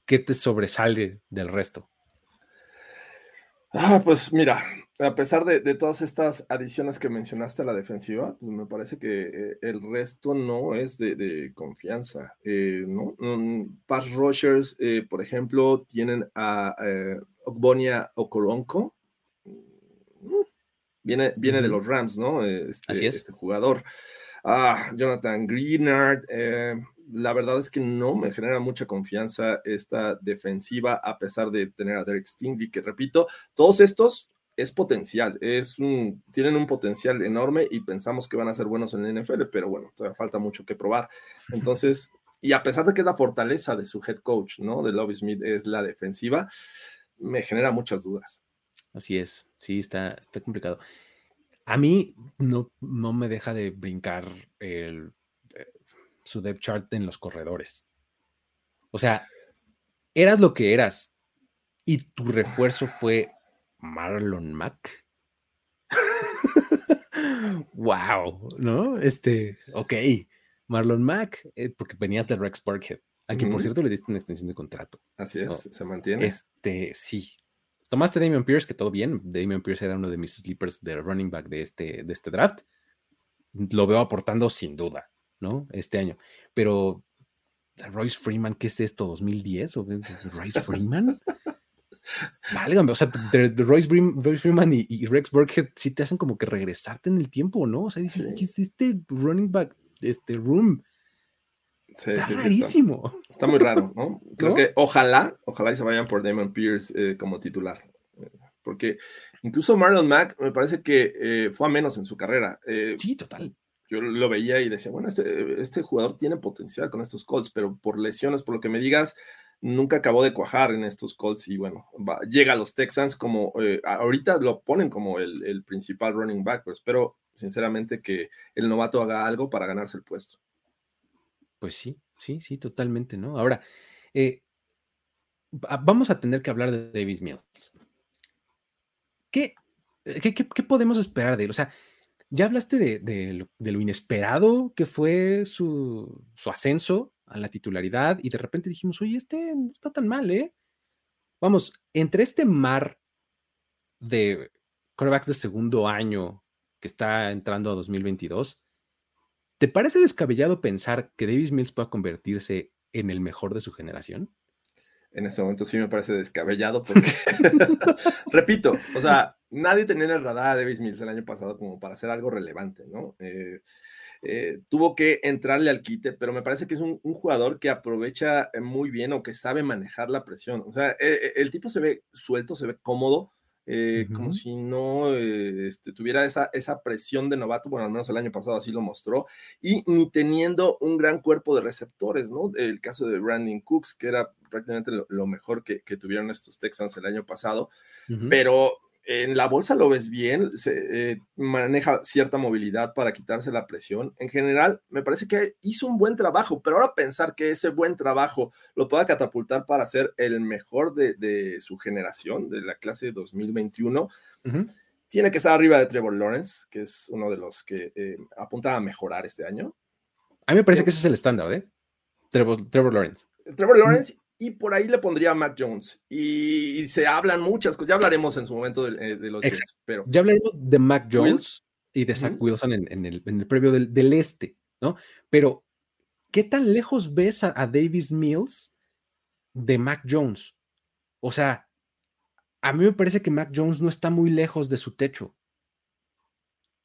¿qué te sobresale del resto? Ah, pues mira, a pesar de, todas estas adiciones que mencionaste a la defensiva, pues me parece que eh, el resto no es de, confianza, eh, ¿no? Mm, pass rushers, eh, por ejemplo, tienen a Ogbonia Okoronko, Viene, viene de los Rams, ¿no? Este, Así es. Este jugador. Ah, Jonathan Greenard. Eh, la verdad es que no me genera mucha confianza esta defensiva, a pesar de tener a Derek Stingley, que repito, todos estos es potencial, es un, tienen un potencial enorme y pensamos que van a ser buenos en el NFL, pero bueno, todavía falta mucho que probar. Entonces, y a pesar de que es la fortaleza de su head coach, ¿no? De Lobby Smith es la defensiva, me genera muchas dudas. Así es, sí, está, está complicado. A mí no, no me deja de brincar el, eh, su depth chart en los corredores. O sea, eras lo que eras y tu refuerzo fue Marlon Mack. [laughs] wow, ¿no? Este, ok, Marlon Mack, eh, porque venías de Rex Burkhead. a quien por cierto le diste una extensión de contrato. Así es, se mantiene. Este, sí. Tomaste Damian Pierce, que todo bien. Damian Pierce era uno de mis sleepers de running back de este, de este draft. Lo veo aportando sin duda, ¿no? Este año. Pero Royce Freeman, ¿qué es esto? ¿2010? ¿O Royce Freeman? [laughs] Vale, o sea, Royce, Freeman y, Rex Burkhead sí te hacen como que regresarte en el tiempo, ¿no? O sea, dices, ¿qué es este running back, este room? Está rarísimo. Está, muy raro, [laughs] ¿no? Creo que ojalá, ojalá y se vayan por Damon Pierce eh, como titular. Eh, porque incluso Marlon Mack me parece que eh, fue a menos en su carrera. sí, total yo lo veía y decía, bueno, este, este jugador tiene potencial con estos Colts, pero por lesiones, por lo que me digas, nunca acabó de cuajar en estos Colts y bueno, llega a los Texans como, eh, ahorita lo ponen como el, principal running back, pero espero sinceramente que el novato haga algo para ganarse el puesto. Pues sí, sí, sí, totalmente, ¿no? Ahora, eh, vamos a tener que hablar de Davis Mills. ¿Qué, qué, qué podemos esperar de él? O sea, ya hablaste de, lo, inesperado que fue su, ascenso a la titularidad y de repente dijimos, oye, este no está tan mal, ¿eh? Vamos, entre este mar de quarterbacks de segundo año que está entrando a 2022, ¿te parece descabellado pensar que Davis Mills pueda convertirse en el mejor de su generación? En este momento sí me parece descabellado porque, [laughs] repito, o sea, nadie tenía en el radar a Davis Mills el año pasado como para hacer algo relevante, ¿no? Eh, eh, tuvo que entrarle al quite, pero me parece que es un, jugador que aprovecha eh, muy bien o que sabe manejar la presión. O sea, el tipo se ve suelto, se ve cómodo, como si no este, tuviera esa, esa presión de novato, bueno, al menos el año pasado así lo mostró, y ni teniendo un gran cuerpo de receptores, ¿no? El caso de Brandon Cooks, que era prácticamente lo, mejor que, que, tuvieron estos Texans el año pasado, pero en la bolsa lo ves bien, se, eh, maneja cierta movilidad para quitarse la presión. En general, me parece que hizo un buen trabajo, pero ahora pensar que ese buen trabajo lo pueda catapultar para ser el mejor de, su generación, de la clase 2021, tiene que estar arriba de Trevor Lawrence, que es uno de los que eh, apunta a mejorar este año. A mí me parece que ese es el estándar, ¿eh? Trevor, Trevor Lawrence. Trevor Lawrence y por ahí le pondría a Mac Jones. Y, se hablan muchas cosas, ya hablaremos en su momento de, eh, los Jets, pero... Ya hablaremos de Mac Jones y de Zach Wilson en, el, previo del, este, ¿no? Pero, ¿qué tan lejos ves a, Davis Mills de Mac Jones? O sea, a mí me parece que Mac Jones no está muy lejos de su techo.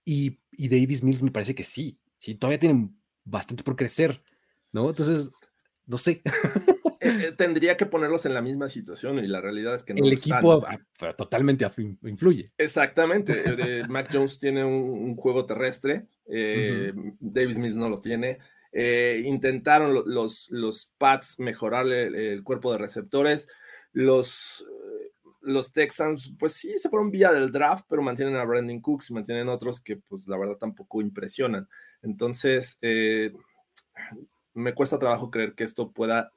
Y, y Davis Mills me parece que sí, sí, todavía tienen bastante por crecer, ¿no? Entonces, no sé. [laughs] Eh, tendría que ponerlos en la misma situación y la realidad es que no. El equipo totalmente influye. Exactamente. Eh, [laughs] Mac Jones tiene un, juego terrestre, eh, Davis Mills no lo tiene. intentaron los, los Pats mejorarle el, cuerpo de receptores. Los, los Texans, pues sí, se fueron vía del draft, pero mantienen a Brandon Cooks y mantienen otros que, pues la verdad, tampoco impresionan. Entonces, me cuesta trabajo creer que esto pueda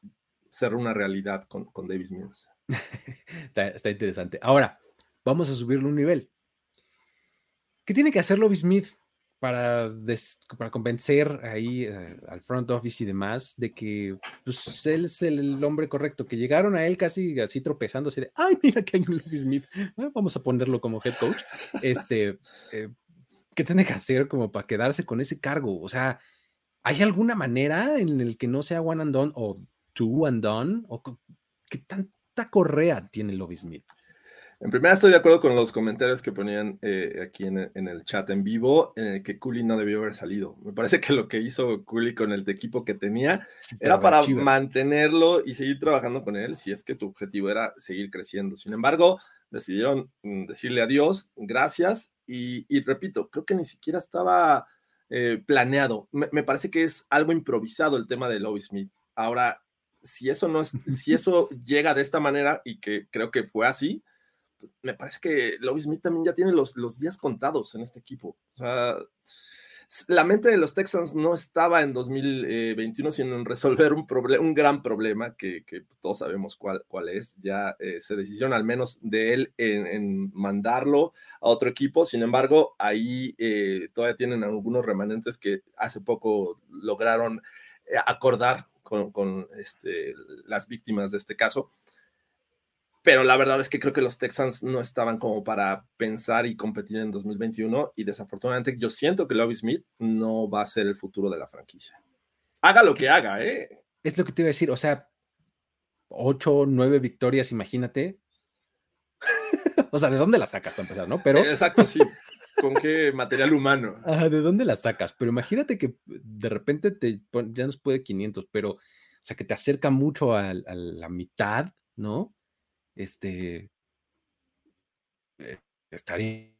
ser una realidad con, con Davis Mills. [laughs] está, interesante. Ahora, vamos a subirle un nivel. ¿Qué tiene que hacer Lobby Smith para, para convencer ahí eh, al front office y demás de que pues, él es el, hombre correcto? Que llegaron a él casi así tropezándose de, ay, mira que hay un Lobby Smith, vamos a ponerlo como head coach. Este, eh, ¿Qué tiene que hacer como para quedarse con ese cargo? O sea, ¿hay alguna manera en el que no sea one and done o two and done? ¿O qué tanta correa tiene Lobby Smith? En primera estoy de acuerdo con los comentarios que ponían eh, aquí en, el chat en vivo, eh, que Cooley no debió haber salido. Me parece que lo que hizo Cooley con el equipo que tenía era para mantenerlo y seguir trabajando con él, si es que tu objetivo era seguir creciendo. Sin embargo, decidieron mm, decirle adiós, gracias, y, repito, creo que ni siquiera estaba eh, planeado. Me, me, parece que es algo improvisado el tema de Lobby Smith. Ahora, si eso no es, [laughs] si eso llega de esta manera y que creo que fue así, pues, me parece que Lobby Smith también ya tiene los, los días contados en este equipo. O sea, la mente de los Texans no estaba en 2021, sino en resolver un, un gran problema que, que, todos sabemos cuál, cuál es. Ya eh, se decidieron al menos de él en, mandarlo a otro equipo. Sin embargo, ahí eh, todavía tienen algunos remanentes que hace poco lograron eh, acordar con, este, las víctimas de este caso. Pero la verdad es que creo que los Texans no estaban como para pensar y competir en 2021 y desafortunadamente yo siento que Lovie Smith no va a ser el futuro de la franquicia. Haga lo que haga, ¿eh? Es lo que te iba a decir, o sea, ocho, nueve victorias, imagínate. [laughs] o sea, ¿de dónde las sacas para empezar, no? Pero... Exacto, sí. ¿Con qué material humano? ¿De dónde las sacas? Pero imagínate que de repente te ya nos puede 500, pero, o sea, que te acerca mucho a, la mitad, ¿no? Este. Eh, estaría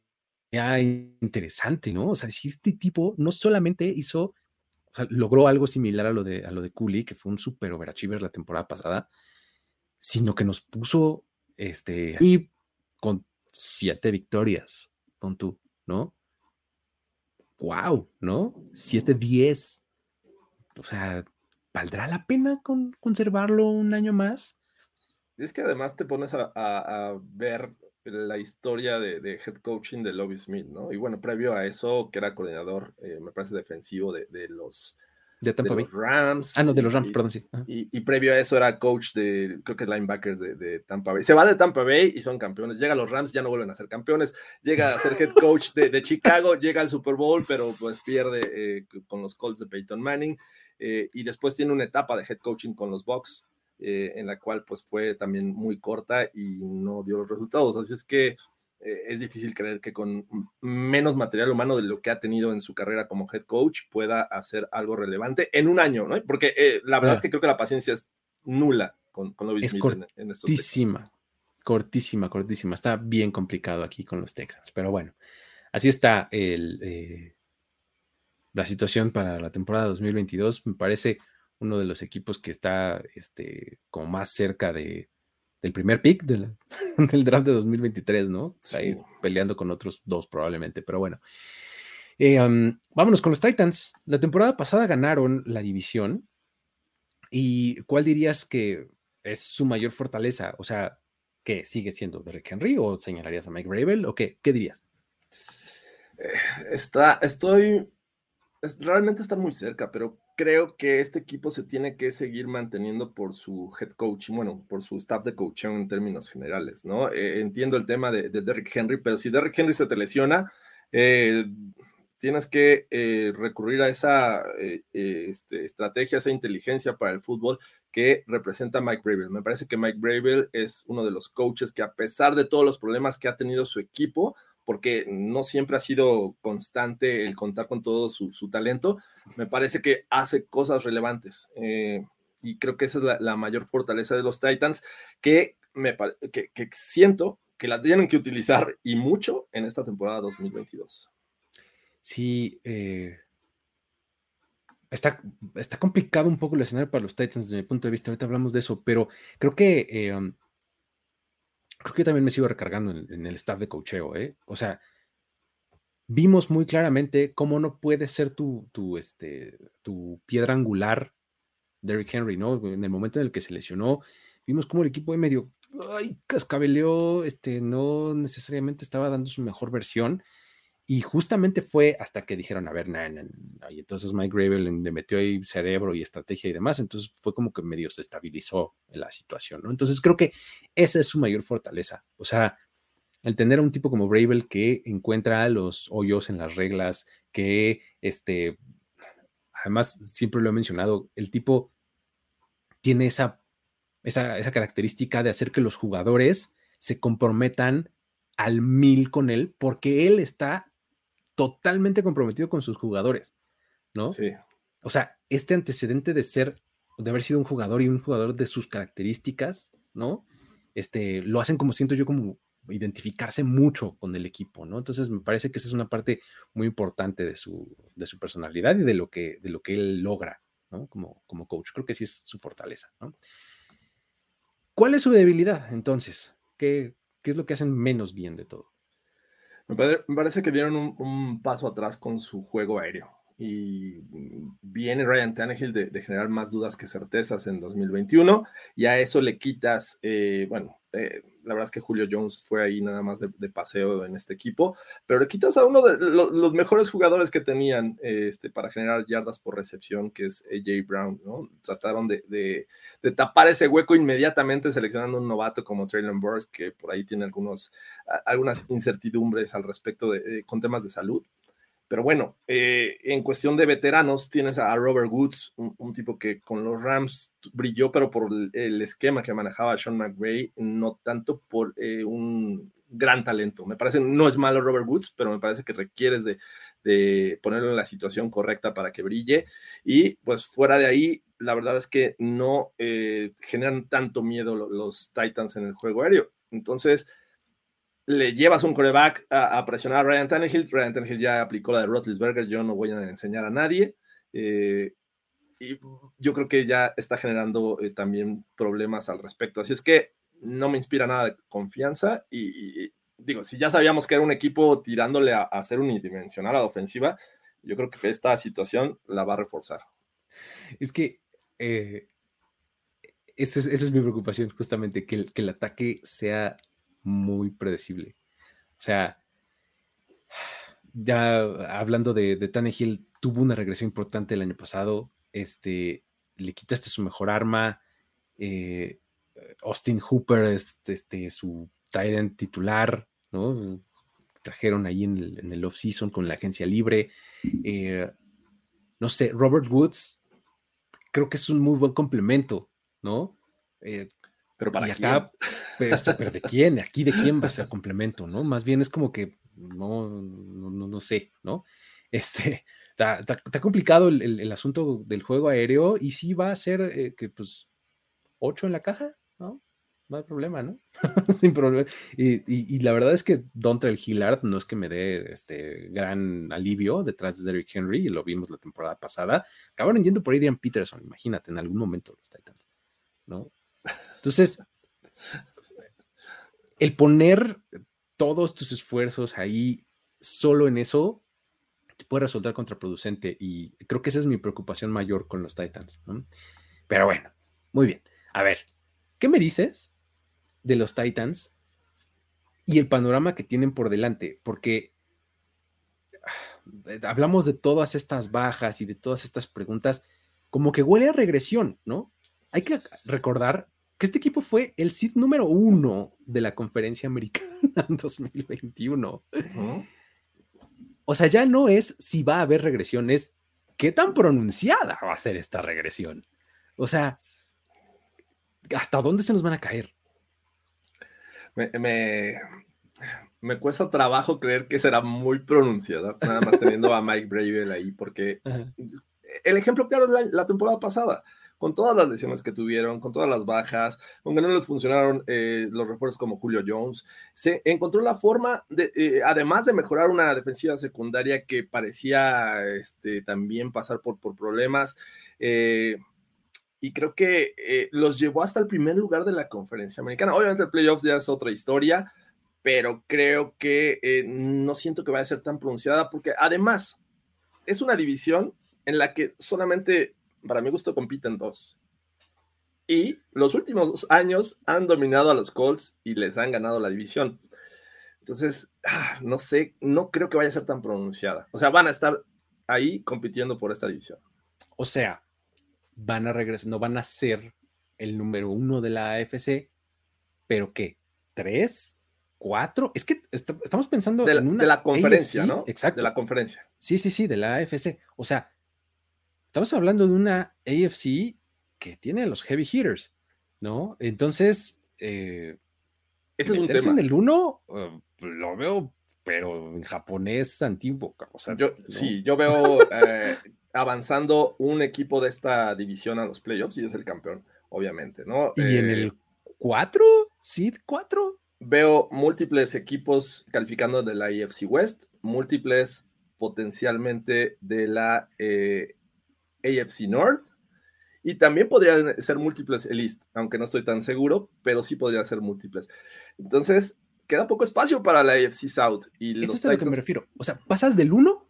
interesante, ¿no? O sea, si este tipo no solamente hizo, o sea, logró algo similar a lo de, a lo de Cooley, que fue un super overachiever la temporada pasada, sino que nos puso, este, y con siete victorias, con tú. ¿No? ¡Wow! ¿No? 7-10. O sea, ¿valdrá la pena con, conservarlo un año más? Es que además te pones a, ver la historia de, head coaching de Lobby Smith, ¿no? Y bueno, previo a eso, que era coordinador, eh, me parece, defensivo de, de los de Tampa Bay. Los Rams. Ah, no, de los Rams, perdón, sí. Y, previo a eso era coach de, creo que linebackers de, Tampa Bay. Se va de Tampa Bay y son campeones. Llega a los Rams, ya no vuelven a ser campeones. Llega a ser head coach de, Chicago, [laughs] llega al Super Bowl, pero pues pierde eh, con los Colts de Peyton Manning. Eh, y después tiene una etapa de head coaching con los Bucks, eh, en la cual pues fue también muy corta y no dio los resultados. Así es que eh, es difícil creer que con menos material humano de lo que ha tenido en su carrera como head coach pueda hacer algo relevante en un año, ¿no? Porque eh, la verdad es que creo que la paciencia es nula con, con es cortísima, cortísima, cortísima. Está bien complicado aquí con los Texans, pero bueno, así está el, eh, la situación para la temporada 2022. Me parece uno de los equipos que está este, como más cerca de, del primer pick [laughs] del, draft de 2023, ¿no? Ahí peleando con otros dos probablemente, pero bueno. Eh, vámonos con los Titans. La temporada pasada ganaron la división. ¿Y cuál dirías que es su mayor fortaleza? O sea, ¿qué sigue siendo Derrick Henry o señalarías a Mike Bravel o qué? ¿Qué dirías? Eh, está, estoy, realmente está muy cerca, pero creo que este equipo se tiene que seguir manteniendo por su head coach, bueno, por su staff de coaching en términos generales, ¿no? Eh, entiendo el tema de, Derrick Henry, pero si Derrick Henry se te lesiona, eh, tienes que eh, recurrir a esa este, estrategia, esa inteligencia para el fútbol que representa Mike Bravel. Me parece que Mike Bravel es uno de los coaches que a pesar de todos los problemas que ha tenido su equipo, porque no siempre ha sido constante el contar con todo su, talento, me parece que hace cosas relevantes. Eh, y creo que esa es la, mayor fortaleza de los Titans, que, me, que, siento que la tienen que utilizar y mucho en esta temporada 2022. Sí, eh, está, está complicado un poco el escenario para los Titans desde mi punto de vista, ahorita hablamos de eso, pero creo que eh, creo que también me sigo recargando en, el staff de cocheo, ¿eh? O sea, vimos muy claramente cómo no puede ser tu, tu, este, tu piedra angular Derrick Henry, ¿no? En el momento en el que se lesionó, vimos cómo el equipo de medio, ay, cascabeleó, este, no necesariamente estaba dando su mejor versión y justamente fue hasta que dijeron, a ver, nah, y entonces Mike Gravel le metió ahí cerebro y estrategia y demás, entonces fue como que medio se estabilizó la situación, ¿no? Entonces creo que esa es su mayor fortaleza, o sea, el tener a un tipo como Bravel que encuentra los hoyos en las reglas, que, este, además, siempre lo he mencionado, el tipo tiene esa, esa, esa característica de hacer que los jugadores se comprometan al mil con él, porque él está totalmente comprometido con sus jugadores, ¿no? Sí. O sea, este antecedente de ser, de haber sido un jugador y un jugador de sus características, ¿no? Este, lo hacen como siento yo como identificarse mucho con el equipo, ¿no? Entonces me parece que esa es una parte muy importante de su, de su personalidad y de lo que, de lo que él logra, ¿no? Como, como coach. Creo que sí es su fortaleza, ¿no? ¿Cuál es su debilidad entonces? ¿Qué, qué es lo que hacen menos bien de todo? Me parece que dieron un, paso atrás con su juego aéreo. Y viene Ryan Tannehill de, generar más dudas que certezas en 2021. Y a eso le quitas, eh, bueno, Eh, la verdad es que Julio Jones fue ahí nada más de, paseo en este equipo, pero le quitas a uno de los mejores jugadores que tenían este, para generar yardas por recepción, que es AJ Brown, ¿no? Trataron de, tapar ese hueco inmediatamente seleccionando un novato como Traylon Burks, que por ahí tiene algunos, algunas incertidumbres al respecto de, con temas de salud. Pero bueno, eh, en cuestión de veteranos, tienes a Robert Woods, un, tipo que con los Rams brilló, pero por el, esquema que manejaba Sean McVay, no tanto por eh, un gran talento. Me parece, no es malo Robert Woods, pero me parece que requieres de, ponerlo en la situación correcta para que brille. Y pues fuera de ahí, la verdad es que no eh, generan tanto miedo los Titans en el juego aéreo. Entonces, le llevas un coreback a, presionar a Ryan Tannehill. Ryan Tannehill ya aplicó la de Rotlisberger, yo no voy a enseñar a nadie. Eh, y yo creo que ya está generando eh, también problemas al respecto. Así es que no me inspira nada de confianza y, digo, si ya sabíamos que era un equipo tirándole a, a ser unidimensional a la ofensiva, yo creo que esta situación la va a reforzar. Es que eh, esa, es, mi preocupación, justamente, que que el ataque sea muy predecible. O sea, ya hablando de, de Tannehill, tuvo una regresión importante el año pasado. Este, le quitaste su mejor arma. Eh, Austin Hooper, este, su Tyrant titular, ¿no? Trajeron ahí en el, en off-season con la agencia libre. Eh, no sé, Robert Woods, creo que es un muy buen complemento, ¿no? Eh, pero para acá, pero, ¿de quién? Aquí de quién va a ser [laughs] complemento, ¿no? Más bien es como que no, no, no sé, ¿no? Este, está, está, complicado el, el, asunto del juego aéreo y sí va a ser eh, que, pues, 8 en la caja, ¿no? No hay problema, ¿no? [laughs] Sin problema. Y, y, la verdad es que Dontrell Hillard no es que me dé este gran alivio detrás de Derrick Henry, y lo vimos la temporada pasada. Acabaron yendo por Adrian Peterson, imagínate, en algún momento los Titans, ¿no? Entonces, el poner todos tus esfuerzos ahí solo en eso te puede resultar contraproducente y creo que esa es mi preocupación mayor con los Titans. Pero bueno, muy bien. A ver, ¿qué me dices de los Titans y el panorama que tienen por delante? Porque ah, hablamos de todas estas bajas y de todas estas preguntas, como que huele a regresión, ¿no? Hay que recordar que este equipo fue el seed número uno de la conferencia americana en 2021. O sea, ya no es si va a haber regresión, es qué tan pronunciada va a ser esta regresión. O sea, ¿hasta dónde se nos van a caer? Me, me, cuesta trabajo creer que será muy pronunciada, nada más teniendo a Mike Bravel ahí, porque el ejemplo claro es la temporada pasada con todas las lesiones que tuvieron, con todas las bajas, con que no les funcionaron eh, los refuerzos como Julio Jones, se encontró la forma de, eh, además de mejorar una defensiva secundaria que parecía este, también pasar por, por problemas. Eh, y creo que los llevó hasta el primer lugar de la conferencia americana. Obviamente el playoffs ya es otra historia, pero creo que no siento que vaya a ser tan pronunciada porque además es una división en la que solamente para mi gusto, compiten dos. Y los últimos años han dominado a los Colts y les han ganado la división. Entonces, ah, no sé, no creo que vaya a ser tan pronunciada. O sea, van a estar ahí compitiendo por esta división. O sea, van a regresar, no van a ser el número uno de la AFC, pero ¿qué? ¿Tres? ¿Cuatro? Es que estamos pensando de la, en una de la conferencia, ¿no? Exacto. De la conferencia. Sí, sí, sí, de la AFC. O sea, estamos hablando de una AFC que tiene los heavy hitters, ¿no? Entonces, eh, es un tema. en el 1 eh, lo veo, pero en japonés antiguo. O sea, yo, Sí, yo veo eh, avanzando un equipo de esta división a los playoffs y es el campeón, obviamente, ¿no? ¿Y en el 4? ¿Sí? ¿4? Veo múltiples equipos calificando de la AFC West, múltiples potencialmente de la eh, AFC North. Y también podrían ser múltiples el East, aunque no estoy tan seguro, pero sí podrían ser múltiples. Entonces, queda poco espacio para la AFC South. Y Eso es a lo que me refiero. O sea, pasas del 1,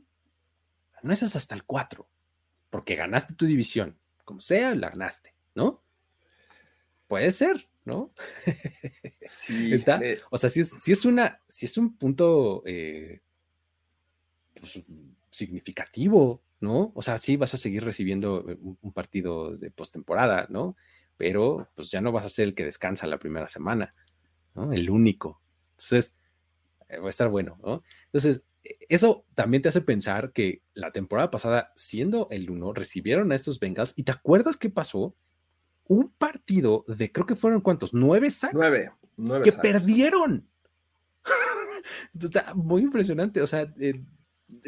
no es hasta el 4, porque ganaste tu división. Como sea, la ganaste, ¿no? Puede ser, ¿no? Sí. [laughs] Está, o sea, si es, si es, una, si es un punto eh, pues, significativo, ¿no? O sea, sí vas a seguir recibiendo eh, un, partido de postemporada, ¿no? Pero pues ya no vas a ser el que descansa la primera semana, ¿no? El único. Entonces, eh, va a estar bueno, ¿no? Entonces, e, eso también te hace pensar que la temporada pasada, siendo el uno, recibieron a estos Bengals y te acuerdas qué pasó? Un partido de, creo que fueron cuántos, nueve sacks. Nueve, nueve Que perdieron. [laughs] Está muy impresionante. O sea, eh,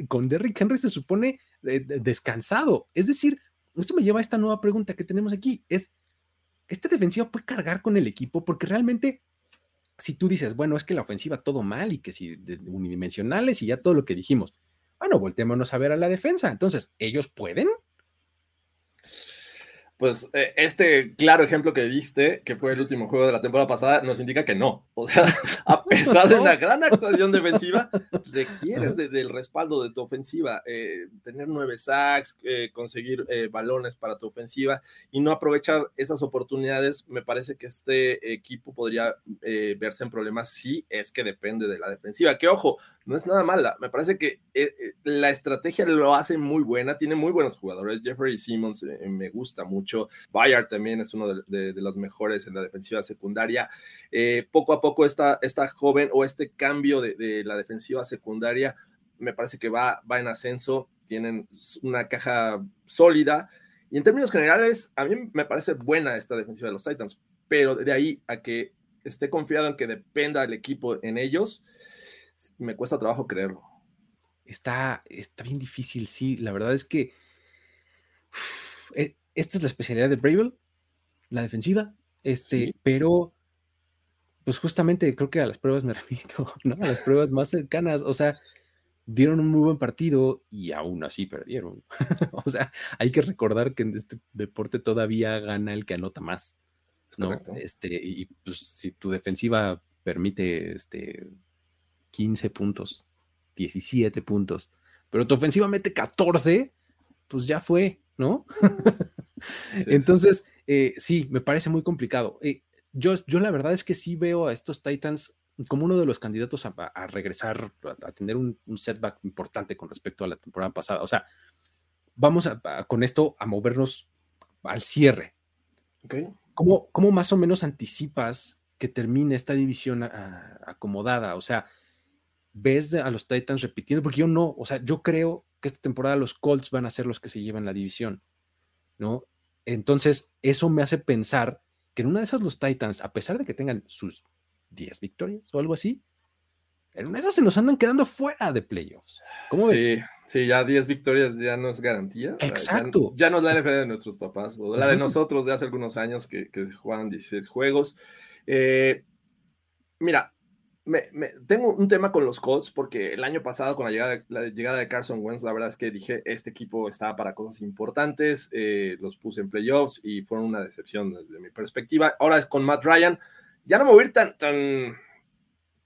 con Derrick Henry se supone descansado. Es decir, esto me lleva a esta nueva pregunta que tenemos aquí. Es, ¿este defensivo puede cargar con el equipo? Porque realmente, si tú dices, bueno, es que la ofensiva todo mal y que si unidimensionales y ya todo lo que dijimos, bueno, volteémonos a ver a la defensa. Entonces, ¿ellos pueden? Pues eh, este claro ejemplo que viste, que fue el último juego de la temporada pasada, nos indica que no. O sea, [laughs] a pesar de la gran actuación defensiva, requieres del respaldo de tu ofensiva, eh, tener nueve sacks, eh, conseguir balones para tu ofensiva y no aprovechar esas oportunidades. Me parece que este equipo podría verse en problemas si es que depende de la defensiva. Que ojo, no es nada mala. Me parece que la estrategia lo hace muy buena, tiene muy buenos jugadores. Jeffrey Simmons me gusta mucho Bayard también es uno de, los mejores en la defensiva secundaria. Eh, poco a poco esta, esta joven o este cambio de, la defensiva secundaria me parece que va, va en ascenso. Tienen una caja sólida. Y en términos generales, a mí me parece buena esta defensiva de los Titans, pero de ahí a que esté confiado en que dependa el equipo en ellos, me cuesta trabajo creerlo. Está, está bien difícil, sí. La verdad es que eh, esta es la especialidad de Bravel, la defensiva, este, pero pues justamente creo que a las pruebas me [laughs] repito, ¿no? A las pruebas más cercanas, o sea, dieron un muy buen partido y aún así perdieron. [laughs] o sea, hay que recordar que en este deporte todavía gana el que anota más, ¿no? Este, y pues si tu defensiva permite este 15 puntos, 17 puntos, pero tu ofensiva mete 14, pues ya fue, ¿no? [laughs] Entonces, eh, sí, me parece muy complicado. Eh, yo, yo la verdad es que sí veo a estos Titans como uno de los candidatos a, regresar, a, tener un, setback importante con respecto a la temporada pasada. O sea, vamos con esto a movernos al cierre. Okay. ¿Cómo, más o menos anticipas que termine esta división acomodada? O sea, ves a los Titans repitiendo, porque yo no, o sea, yo creo que esta temporada los Colts van a ser los que se llevan la división, ¿no? Entonces, eso me hace pensar que en una de esas los Titans, a pesar de que tengan sus 10 victorias o algo así, en una de esas se nos andan quedando fuera de playoffs. ¿Cómo ves? Sí, ya 10 victorias ya no es garantía. Exacto. Ya, no es la NFL de nuestros papás, o la de nosotros de hace algunos años que, que juegan 16 juegos. Eh, mira, tengo un tema con los Colts porque el año pasado con la llegada, la llegada de Carson Wentz, la verdad es que dije, este equipo estaba para cosas importantes, eh, los puse en playoffs y fueron una decepción desde mi perspectiva. Ahora es con Matt Ryan, ya no me voy a ir tan, tan,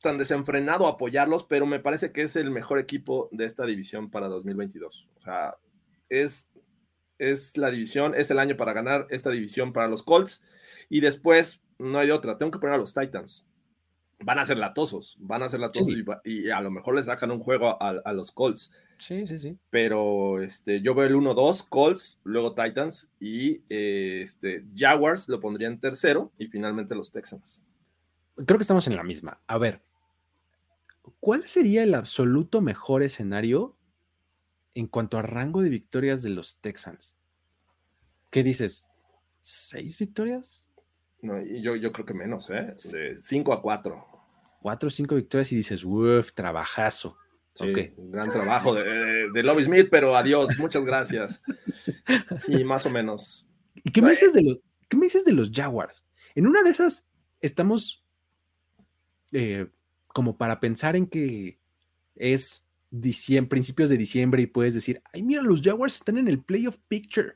tan desenfrenado a apoyarlos, pero me parece que es el mejor equipo de esta división para 2022. O sea, es, es la división, es el año para ganar esta división para los Colts y después no hay otra, tengo que poner a los Titans van a ser latosos, van a ser latosos y, a lo mejor les sacan un juego a, los Colts. Sí, sí, sí. Pero este, yo veo el 1-2, Colts, luego Titans y eh, este, Jaguars lo pondría en tercero y finalmente los Texans. Creo que estamos en la misma. A ver, ¿cuál sería el absoluto mejor escenario en cuanto a rango de victorias de los Texans? ¿Qué dices? ¿Seis victorias? No, y yo, yo creo que menos, ¿eh? De 5 a 4 cuatro o cinco victorias y dices, uff, trabajazo. Sí, un gran trabajo de, de, Lobby Smith, pero adiós, muchas gracias. [laughs] Sí, más o menos. ¿Y qué me, dices de los, qué me dices de los Jaguars? En una de esas estamos eh, como para pensar en que es diciembre, principios de diciembre y puedes decir, ay, mira, los Jaguars están en el playoff picture.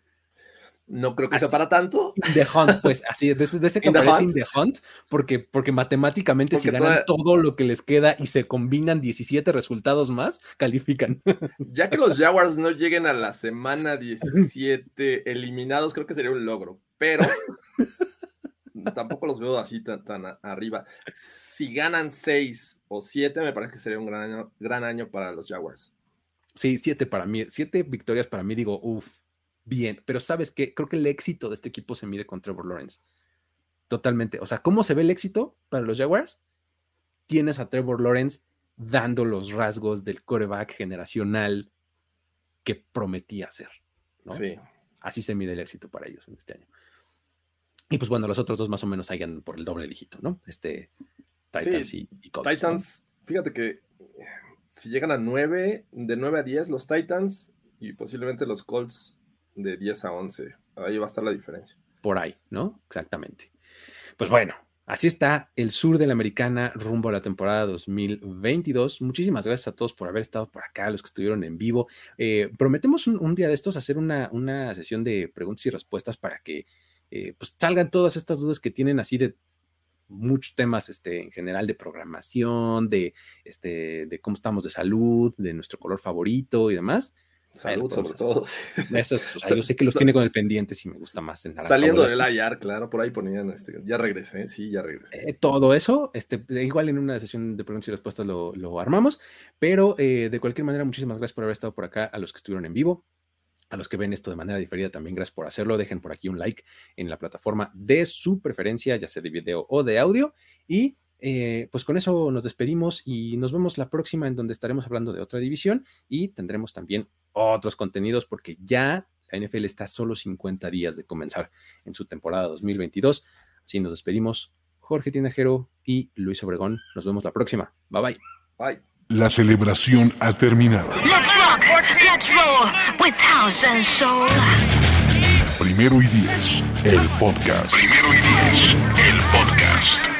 No creo que sea para tanto. The Hunt, pues así, de ese, de ese [laughs] que aparece The Hunt, porque, porque matemáticamente si ganan todo lo que les queda y se combinan 17 resultados más, califican. [laughs] Ya que los Jaguars no lleguen a la semana 17 eliminados, creo que sería un logro, pero [laughs] tampoco los veo así tan, tan arriba. Si ganan seis o siete, me parece que sería un gran año, gran año para los Jaguars. Sí, siete para mí, siete victorias para mí, digo, uff, bien, pero sabes que creo que el éxito de este equipo se mide con Trevor Lawrence. Totalmente. O sea, ¿cómo se ve el éxito para los Jaguars? Tienes a Trevor Lawrence dando los rasgos del coreback generacional que prometía ser. Sí. Así se mide el éxito para ellos en este año. Y pues bueno, los otros dos más o menos hayan por el doble dígito, ¿no? Este Titans y, Colts. Titans, fíjate que si llegan a 9, de 9 a 10 los Titans y posiblemente los Colts de 10 a 11. Ahí va a estar la diferencia. Por ahí, ¿no? Exactamente. Pues bueno, así está el sur de la americana rumbo a la temporada 2022. Muchísimas gracias a todos por haber estado por acá, los que estuvieron en vivo. Eh, prometemos un, día de estos hacer una, una sesión de preguntas y respuestas para que eh, pues salgan todas estas dudas que tienen así de muchos temas este, en general de programación, de, este, de cómo estamos de salud, de nuestro color favorito y demás. Salud, sobre todo. [laughs] yo sé que los tiene con el pendiente si me gusta más. En Saliendo del IR, claro, por ahí ponían, este, ya regresé, sí, ya regresé. Eh, todo eso, este, igual en una sesión de preguntas y respuestas lo, lo armamos, pero eh, de cualquier manera, muchísimas gracias por haber estado por acá, a los que estuvieron en vivo, a los que ven esto de manera diferida, también gracias por hacerlo. Dejen por aquí un like en la plataforma de su preferencia, ya sea de video o de audio. Y eh, pues con eso nos despedimos y nos vemos la próxima en donde estaremos hablando de otra división y tendremos también otros contenidos porque ya la NFL está a solo 50 días de comenzar en su temporada 2022. Así nos despedimos. Jorge Tinajero y Luis Obregón. Nos vemos la próxima. Bye bye. Bye. La celebración ha terminado. Primero y diez, el podcast. Primero y diez, el podcast.